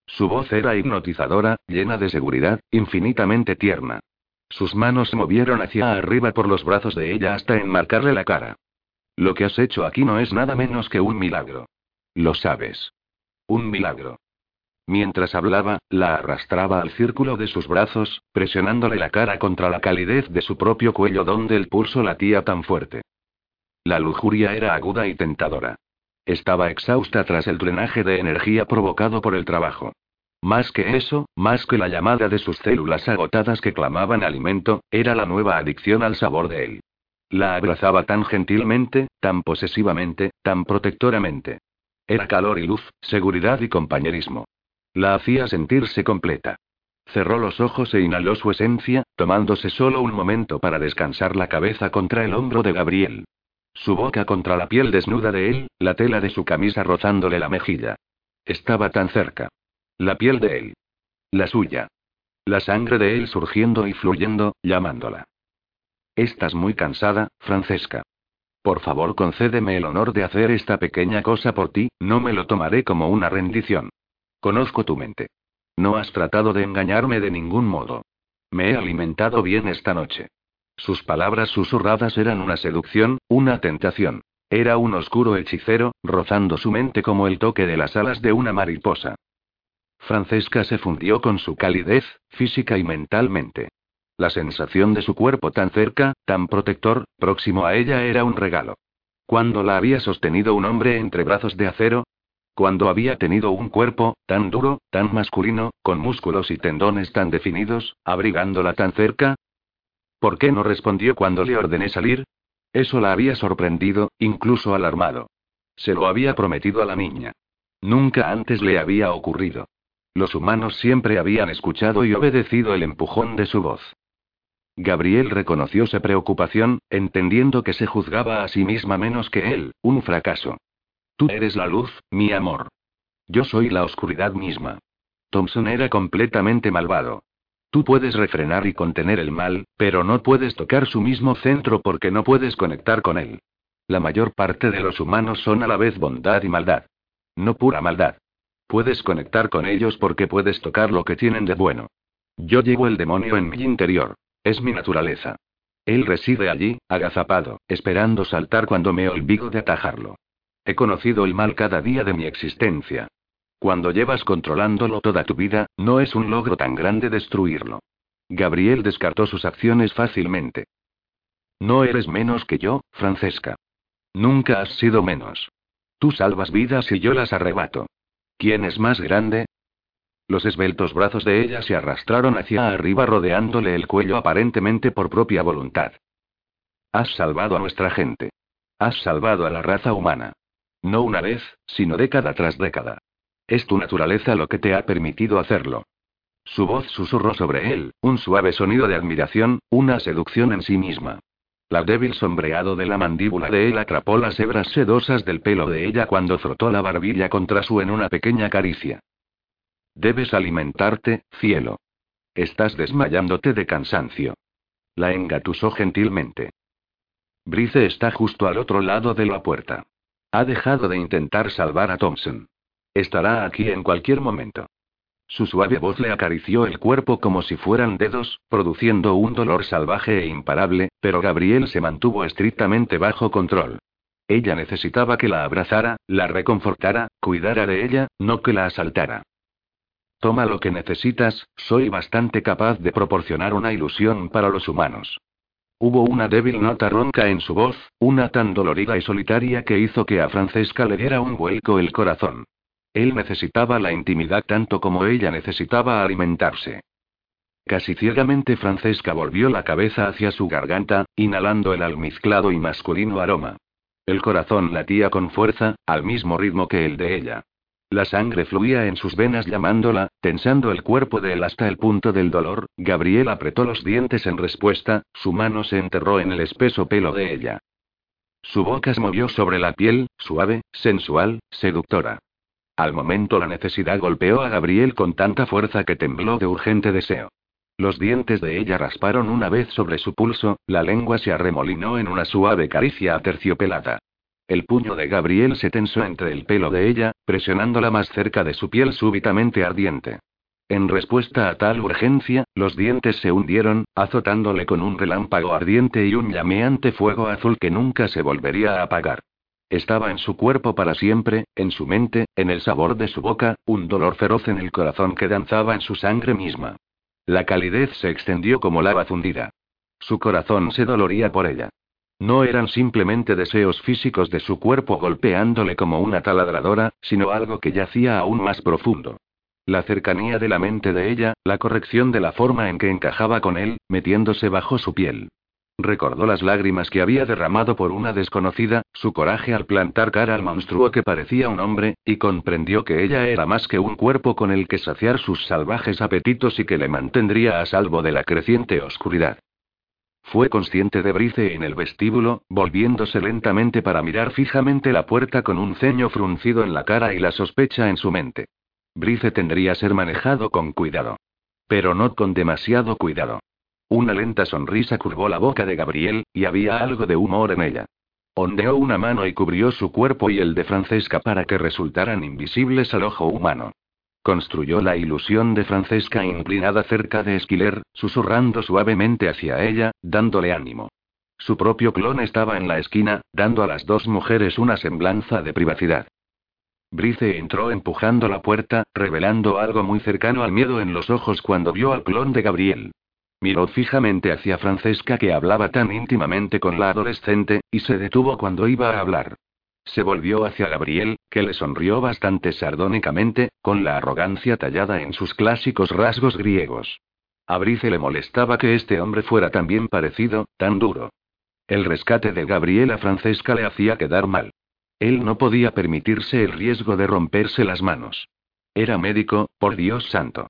Su voz era hipnotizadora, llena de seguridad, infinitamente tierna. Sus manos se movieron hacia arriba por los brazos de ella hasta enmarcarle la cara. Lo que has hecho aquí no es nada menos que un milagro. Lo sabes. Un milagro. Mientras hablaba, la arrastraba al círculo de sus brazos, presionándole la cara contra la calidez de su propio cuello donde el pulso latía tan fuerte. La lujuria era aguda y tentadora. Estaba exhausta tras el drenaje de energía provocado por el trabajo. Más que eso, más que la llamada de sus células agotadas que clamaban alimento, era la nueva adicción al sabor de él. La abrazaba tan gentilmente, tan posesivamente, tan protectoramente. Era calor y luz, seguridad y compañerismo. La hacía sentirse completa. Cerró los ojos e inhaló su esencia, tomándose solo un momento para descansar la cabeza contra el hombro de Gabriel. Su boca contra la piel desnuda de él, la tela de su camisa rozándole la mejilla. Estaba tan cerca. La piel de él. La suya. La sangre de él surgiendo y fluyendo, llamándola. Estás muy cansada, Francesca. Por favor, concédeme el honor de hacer esta pequeña cosa por ti, no me lo tomaré como una rendición. Conozco tu mente. No has tratado de engañarme de ningún modo. Me he alimentado bien esta noche. Sus palabras susurradas eran una seducción, una tentación. Era un oscuro hechicero, rozando su mente como el toque de las alas de una mariposa. Francesca se fundió con su calidez, física y mentalmente. La sensación de su cuerpo tan cerca, tan protector, próximo a ella era un regalo. ¿Cuándo la había sostenido un hombre entre brazos de acero? Cuando había tenido un cuerpo, tan duro, tan masculino, con músculos y tendones tan definidos, abrigándola tan cerca? ¿Por qué no respondió cuando le ordené salir? Eso la había sorprendido, incluso alarmado. Se lo había prometido a la niña. Nunca antes le había ocurrido. Los humanos siempre habían escuchado y obedecido el empujón de su voz. Gabriel reconoció su preocupación, entendiendo que se juzgaba a sí misma menos que él, un fracaso. Tú eres la luz, mi amor. Yo soy la oscuridad misma. Thompson era completamente malvado. Tú puedes refrenar y contener el mal, pero no puedes tocar su mismo centro porque no puedes conectar con él. La mayor parte de los humanos son a la vez bondad y maldad. No pura maldad. Puedes conectar con ellos porque puedes tocar lo que tienen de bueno. Yo llevo el demonio en mi interior. Es mi naturaleza. Él reside allí, agazapado, esperando saltar cuando me olvido de atajarlo. He conocido el mal cada día de mi existencia. Cuando llevas controlándolo toda tu vida, no es un logro tan grande destruirlo. Gabriel descartó sus acciones fácilmente. No eres menos que yo, Francesca. Nunca has sido menos. Tú salvas vidas y yo las arrebato. ¿Quién es más grande? Los esbeltos brazos de ella se arrastraron hacia arriba rodeándole el cuello aparentemente por propia voluntad. Has salvado a nuestra gente. Has salvado a la raza humana. No una vez, sino década tras década. Es tu naturaleza lo que te ha permitido hacerlo. Su voz susurró sobre él, un suave sonido de admiración, una seducción en sí misma. La débil sombreado de la mandíbula de él atrapó las hebras sedosas del pelo de ella cuando frotó la barbilla contra su en una pequeña caricia. Debes alimentarte, cielo. Estás desmayándote de cansancio. La engatusó gentilmente. Brice está justo al otro lado de la puerta. Ha dejado de intentar salvar a Thompson. Estará aquí en cualquier momento. Su suave voz le acarició el cuerpo como si fueran dedos, produciendo un dolor salvaje e imparable, pero Gabriel se mantuvo estrictamente bajo control. Ella necesitaba que la abrazara, la reconfortara, cuidara de ella, no que la asaltara. Toma lo que necesitas, soy bastante capaz de proporcionar una ilusión para los humanos. Hubo una débil nota ronca en su voz, una tan dolorida y solitaria que hizo que a Francesca le diera un vuelco el corazón. Él necesitaba la intimidad tanto como ella necesitaba alimentarse. Casi ciegamente Francesca volvió la cabeza hacia su garganta, inhalando el almizclado y masculino aroma. El corazón latía con fuerza, al mismo ritmo que el de ella. La sangre fluía en sus venas llamándola, tensando el cuerpo de él hasta el punto del dolor. Gabriel apretó los dientes en respuesta, su mano se enterró en el espeso pelo de ella. Su boca se movió sobre la piel, suave, sensual, seductora. Al momento la necesidad golpeó a Gabriel con tanta fuerza que tembló de urgente deseo. Los dientes de ella rasparon una vez sobre su pulso, la lengua se arremolinó en una suave caricia aterciopelada. El puño de Gabriel se tensó entre el pelo de ella, presionándola más cerca de su piel súbitamente ardiente. En respuesta a tal urgencia, los dientes se hundieron, azotándole con un relámpago ardiente y un llameante fuego azul que nunca se volvería a apagar. Estaba en su cuerpo para siempre, en su mente, en el sabor de su boca, un dolor feroz en el corazón que danzaba en su sangre misma. La calidez se extendió como lava fundida. Su corazón se doloría por ella. No eran simplemente deseos físicos de su cuerpo golpeándole como una taladradora, sino algo que yacía aún más profundo. La cercanía de la mente de ella, la corrección de la forma en que encajaba con él, metiéndose bajo su piel. Recordó las lágrimas que había derramado por una desconocida, su coraje al plantar cara al monstruo que parecía un hombre, y comprendió que ella era más que un cuerpo con el que saciar sus salvajes apetitos y que le mantendría a salvo de la creciente oscuridad. Fue consciente de Brice en el vestíbulo, volviéndose lentamente para mirar fijamente la puerta con un ceño fruncido en la cara y la sospecha en su mente. Brice tendría ser manejado con cuidado. Pero no con demasiado cuidado. Una lenta sonrisa curvó la boca de Gabriel, y había algo de humor en ella. Ondeó una mano y cubrió su cuerpo y el de Francesca para que resultaran invisibles al ojo humano. Construyó la ilusión de Francesca inclinada cerca de Esquiler, susurrando suavemente hacia ella, dándole ánimo. Su propio clon estaba en la esquina, dando a las dos mujeres una semblanza de privacidad. Brice entró empujando la puerta, revelando algo muy cercano al miedo en los ojos cuando vio al clon de Gabriel. Miró fijamente hacia Francesca que hablaba tan íntimamente con la adolescente, y se detuvo cuando iba a hablar. Se volvió hacia Gabriel, que le sonrió bastante sardónicamente, con la arrogancia tallada en sus clásicos rasgos griegos. A Brice le molestaba que este hombre fuera tan bien parecido, tan duro. El rescate de Gabriel a Francesca le hacía quedar mal. Él no podía permitirse el riesgo de romperse las manos. Era médico, por Dios santo.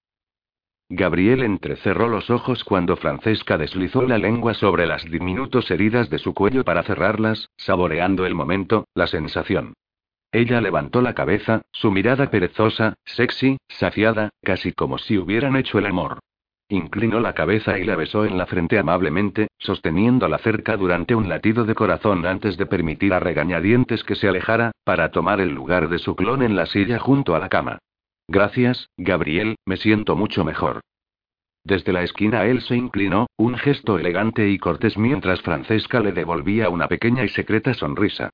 Gabriel entrecerró los ojos cuando Francesca deslizó la lengua sobre las diminutos heridas de su cuello para cerrarlas, saboreando el momento, la sensación. Ella levantó la cabeza, su mirada perezosa, sexy, saciada, casi como si hubieran hecho el amor. Inclinó la cabeza y la besó en la frente amablemente, sosteniéndola cerca durante un latido de corazón antes de permitir a regañadientes que se alejara, para tomar el lugar de su clon en la silla junto a la cama. Gracias, Gabriel, me siento mucho mejor. Desde la esquina él se inclinó, un gesto elegante y cortés mientras Francesca le devolvía una pequeña y secreta sonrisa.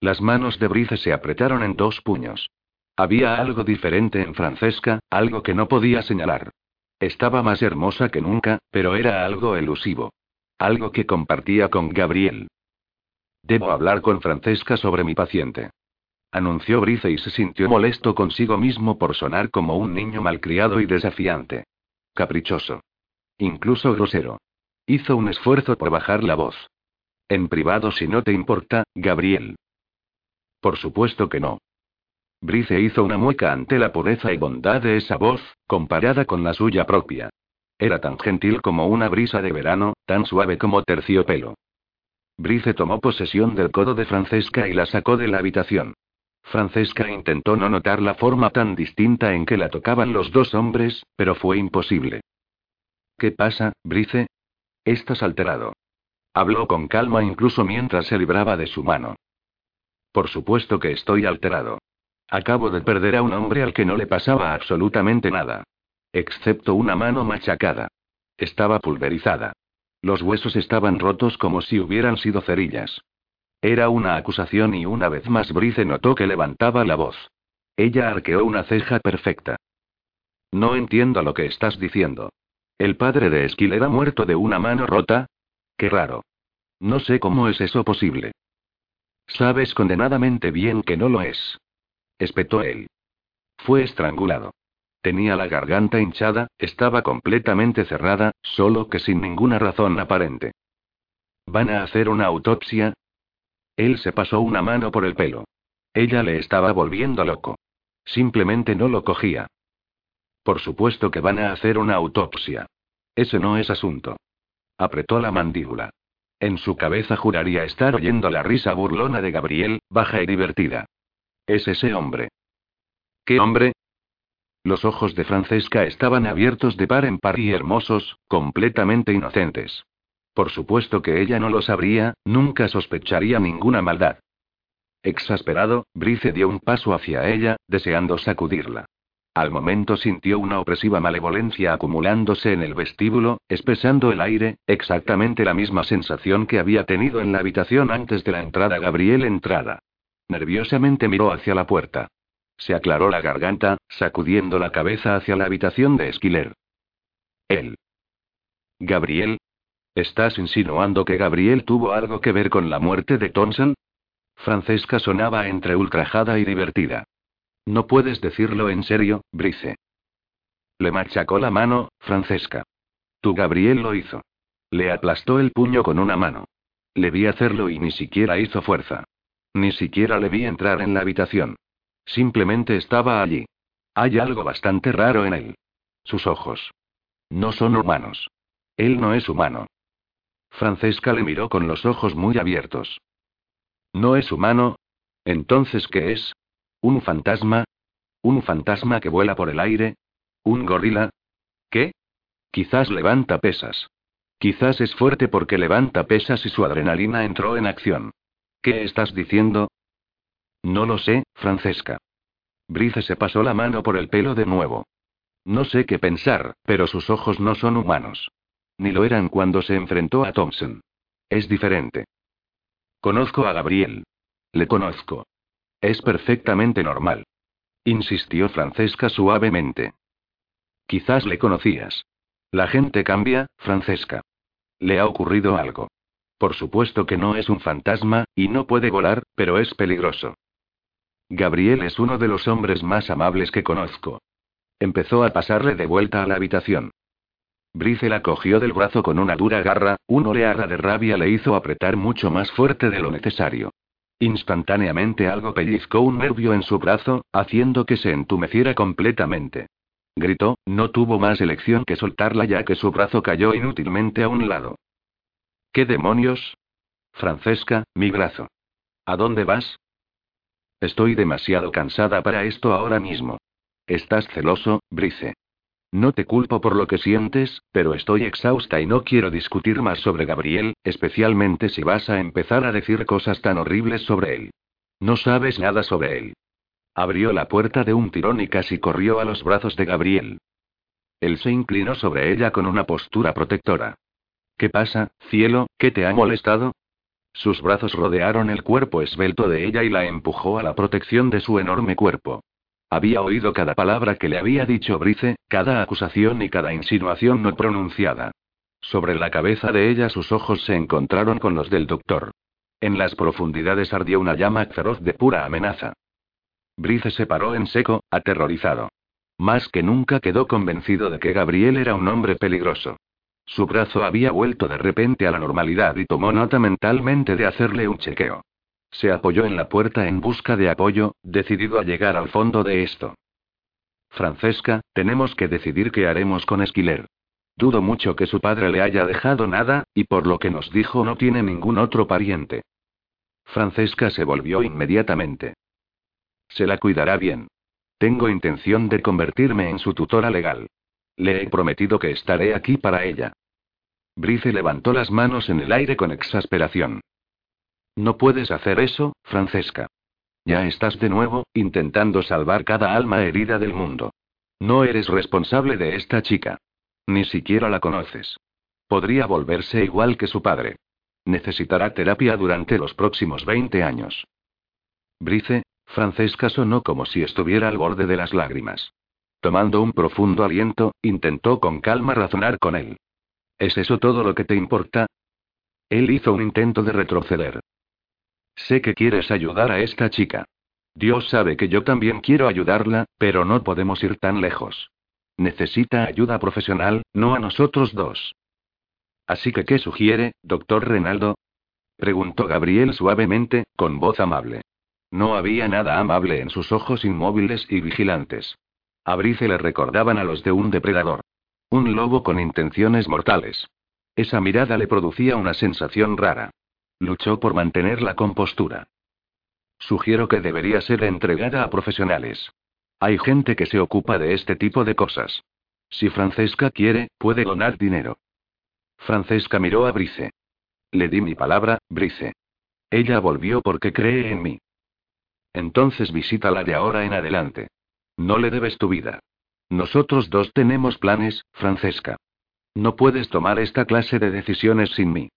Las manos de Brice se apretaron en dos puños. Había algo diferente en Francesca, algo que no podía señalar. Estaba más hermosa que nunca, pero era algo elusivo. Algo que compartía con Gabriel. Debo hablar con Francesca sobre mi paciente anunció Brice y se sintió molesto consigo mismo por sonar como un niño malcriado y desafiante. Caprichoso. Incluso grosero. Hizo un esfuerzo por bajar la voz. En privado si no te importa, Gabriel. Por supuesto que no. Brice hizo una mueca ante la pureza y bondad de esa voz, comparada con la suya propia. Era tan gentil como una brisa de verano, tan suave como terciopelo. Brice tomó posesión del codo de Francesca y la sacó de la habitación. Francesca intentó no notar la forma tan distinta en que la tocaban los dos hombres, pero fue imposible. ¿Qué pasa, Brice? Estás alterado. Habló con calma incluso mientras se libraba de su mano. Por supuesto que estoy alterado. Acabo de perder a un hombre al que no le pasaba absolutamente nada. Excepto una mano machacada. Estaba pulverizada. Los huesos estaban rotos como si hubieran sido cerillas. Era una acusación y una vez más Brice notó que levantaba la voz. Ella arqueó una ceja perfecta. No entiendo lo que estás diciendo. ¿El padre de Esquil ha muerto de una mano rota? Qué raro. No sé cómo es eso posible. Sabes condenadamente bien que no lo es. Espetó él. Fue estrangulado. Tenía la garganta hinchada, estaba completamente cerrada, solo que sin ninguna razón aparente. ¿Van a hacer una autopsia? Él se pasó una mano por el pelo. Ella le estaba volviendo loco. Simplemente no lo cogía. Por supuesto que van a hacer una autopsia. Ese no es asunto. Apretó la mandíbula. En su cabeza juraría estar oyendo la risa burlona de Gabriel, baja y divertida. Es ese hombre. ¿Qué hombre? Los ojos de Francesca estaban abiertos de par en par y hermosos, completamente inocentes. Por supuesto que ella no lo sabría, nunca sospecharía ninguna maldad. Exasperado, Brice dio un paso hacia ella, deseando sacudirla. Al momento sintió una opresiva malevolencia acumulándose en el vestíbulo, espesando el aire, exactamente la misma sensación que había tenido en la habitación antes de la entrada Gabriel entrada. Nerviosamente miró hacia la puerta. Se aclaró la garganta, sacudiendo la cabeza hacia la habitación de Esquiler. Él. Gabriel, ¿Estás insinuando que Gabriel tuvo algo que ver con la muerte de Thompson? Francesca sonaba entre ultrajada y divertida. No puedes decirlo en serio, Brice. Le machacó la mano, Francesca. Tu Gabriel lo hizo. Le aplastó el puño con una mano. Le vi hacerlo y ni siquiera hizo fuerza. Ni siquiera le vi entrar en la habitación. Simplemente estaba allí. Hay algo bastante raro en él. Sus ojos. No son humanos. Él no es humano. Francesca le miró con los ojos muy abiertos. ¿No es humano? ¿Entonces qué es? ¿Un fantasma? ¿Un fantasma que vuela por el aire? ¿Un gorila? ¿Qué? Quizás levanta pesas. Quizás es fuerte porque levanta pesas y su adrenalina entró en acción. ¿Qué estás diciendo? No lo sé, Francesca. Brice se pasó la mano por el pelo de nuevo. No sé qué pensar, pero sus ojos no son humanos. Ni lo eran cuando se enfrentó a Thompson. Es diferente. Conozco a Gabriel. Le conozco. Es perfectamente normal. Insistió Francesca suavemente. Quizás le conocías. La gente cambia, Francesca. Le ha ocurrido algo. Por supuesto que no es un fantasma, y no puede volar, pero es peligroso. Gabriel es uno de los hombres más amables que conozco. Empezó a pasarle de vuelta a la habitación. Brice la cogió del brazo con una dura garra, un oleada de rabia le hizo apretar mucho más fuerte de lo necesario. Instantáneamente algo pellizcó un nervio en su brazo, haciendo que se entumeciera completamente. Gritó, no tuvo más elección que soltarla ya que su brazo cayó inútilmente a un lado. ¿Qué demonios? Francesca, mi brazo. ¿A dónde vas? Estoy demasiado cansada para esto ahora mismo. Estás celoso, Brice. No te culpo por lo que sientes, pero estoy exhausta y no quiero discutir más sobre Gabriel, especialmente si vas a empezar a decir cosas tan horribles sobre él. No sabes nada sobre él. Abrió la puerta de un tirón y casi corrió a los brazos de Gabriel. Él se inclinó sobre ella con una postura protectora. ¿Qué pasa, cielo? ¿Qué te ha molestado? Sus brazos rodearon el cuerpo esbelto de ella y la empujó a la protección de su enorme cuerpo. Había oído cada palabra que le había dicho Brice, cada acusación y cada insinuación no pronunciada. Sobre la cabeza de ella sus ojos se encontraron con los del doctor. En las profundidades ardió una llama feroz de pura amenaza. Brice se paró en seco, aterrorizado. Más que nunca quedó convencido de que Gabriel era un hombre peligroso. Su brazo había vuelto de repente a la normalidad y tomó nota mentalmente de hacerle un chequeo. Se apoyó en la puerta en busca de apoyo, decidido a llegar al fondo de esto. Francesca, tenemos que decidir qué haremos con Esquiler. Dudo mucho que su padre le haya dejado nada, y por lo que nos dijo no tiene ningún otro pariente. Francesca se volvió inmediatamente. Se la cuidará bien. Tengo intención de convertirme en su tutora legal. Le he prometido que estaré aquí para ella. Brice levantó las manos en el aire con exasperación. No puedes hacer eso, Francesca. Ya estás de nuevo, intentando salvar cada alma herida del mundo. No eres responsable de esta chica. Ni siquiera la conoces. Podría volverse igual que su padre. Necesitará terapia durante los próximos 20 años. Brice, Francesca sonó como si estuviera al borde de las lágrimas. Tomando un profundo aliento, intentó con calma razonar con él. ¿Es eso todo lo que te importa? Él hizo un intento de retroceder. Sé que quieres ayudar a esta chica. Dios sabe que yo también quiero ayudarla, pero no podemos ir tan lejos. Necesita ayuda profesional, no a nosotros dos. Así que, ¿qué sugiere, doctor Renaldo? Preguntó Gabriel suavemente, con voz amable. No había nada amable en sus ojos inmóviles y vigilantes. A Brice le recordaban a los de un depredador. Un lobo con intenciones mortales. Esa mirada le producía una sensación rara. Luchó por mantener la compostura. Sugiero que debería ser entregada a profesionales. Hay gente que se ocupa de este tipo de cosas. Si Francesca quiere, puede donar dinero. Francesca miró a Brice. Le di mi palabra, Brice. Ella volvió porque cree en mí. Entonces visítala de ahora en adelante. No le debes tu vida. Nosotros dos tenemos planes, Francesca. No puedes tomar esta clase de decisiones sin mí.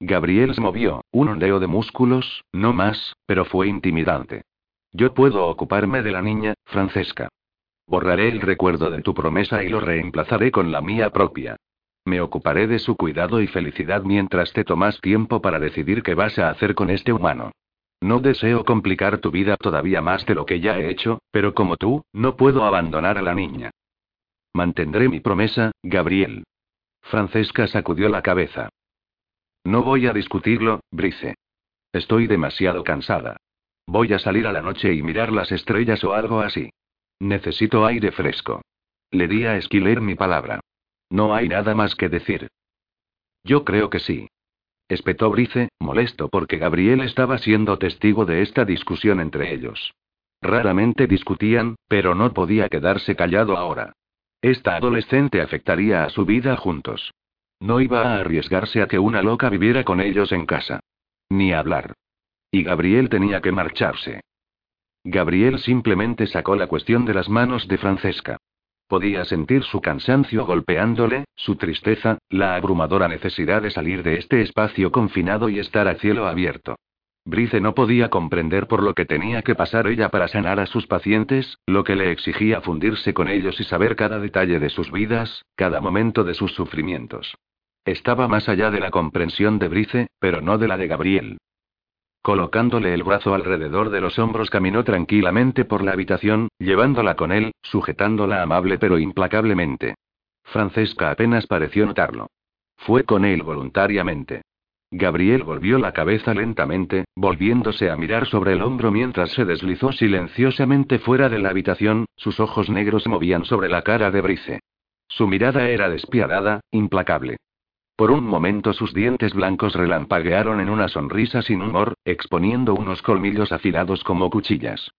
Gabriel se movió, un ondeo de músculos, no más, pero fue intimidante. Yo puedo ocuparme de la niña, Francesca. Borraré el recuerdo de tu promesa y lo reemplazaré con la mía propia. Me ocuparé de su cuidado y felicidad mientras te tomas tiempo para decidir qué vas a hacer con este humano. No deseo complicar tu vida todavía más de lo que ya he hecho, pero como tú, no puedo abandonar a la niña. Mantendré mi promesa, Gabriel. Francesca sacudió la cabeza. No voy a discutirlo, Brice. Estoy demasiado cansada. Voy a salir a la noche y mirar las estrellas o algo así. Necesito aire fresco. Le di a Esquiler mi palabra. No hay nada más que decir. Yo creo que sí espetó Brice, molesto porque Gabriel estaba siendo testigo de esta discusión entre ellos. Raramente discutían, pero no podía quedarse callado ahora. Esta adolescente afectaría a su vida juntos. No iba a arriesgarse a que una loca viviera con ellos en casa. Ni hablar. Y Gabriel tenía que marcharse. Gabriel simplemente sacó la cuestión de las manos de Francesca. Podía sentir su cansancio golpeándole, su tristeza, la abrumadora necesidad de salir de este espacio confinado y estar a cielo abierto. Brice no podía comprender por lo que tenía que pasar ella para sanar a sus pacientes, lo que le exigía fundirse con ellos y saber cada detalle de sus vidas, cada momento de sus sufrimientos. Estaba más allá de la comprensión de Brice, pero no de la de Gabriel. Colocándole el brazo alrededor de los hombros caminó tranquilamente por la habitación, llevándola con él, sujetándola amable pero implacablemente. Francesca apenas pareció notarlo. Fue con él voluntariamente. Gabriel volvió la cabeza lentamente, volviéndose a mirar sobre el hombro mientras se deslizó silenciosamente fuera de la habitación, sus ojos negros movían sobre la cara de Brice. Su mirada era despiadada, implacable. Por un momento sus dientes blancos relampaguearon en una sonrisa sin humor, exponiendo unos colmillos afilados como cuchillas.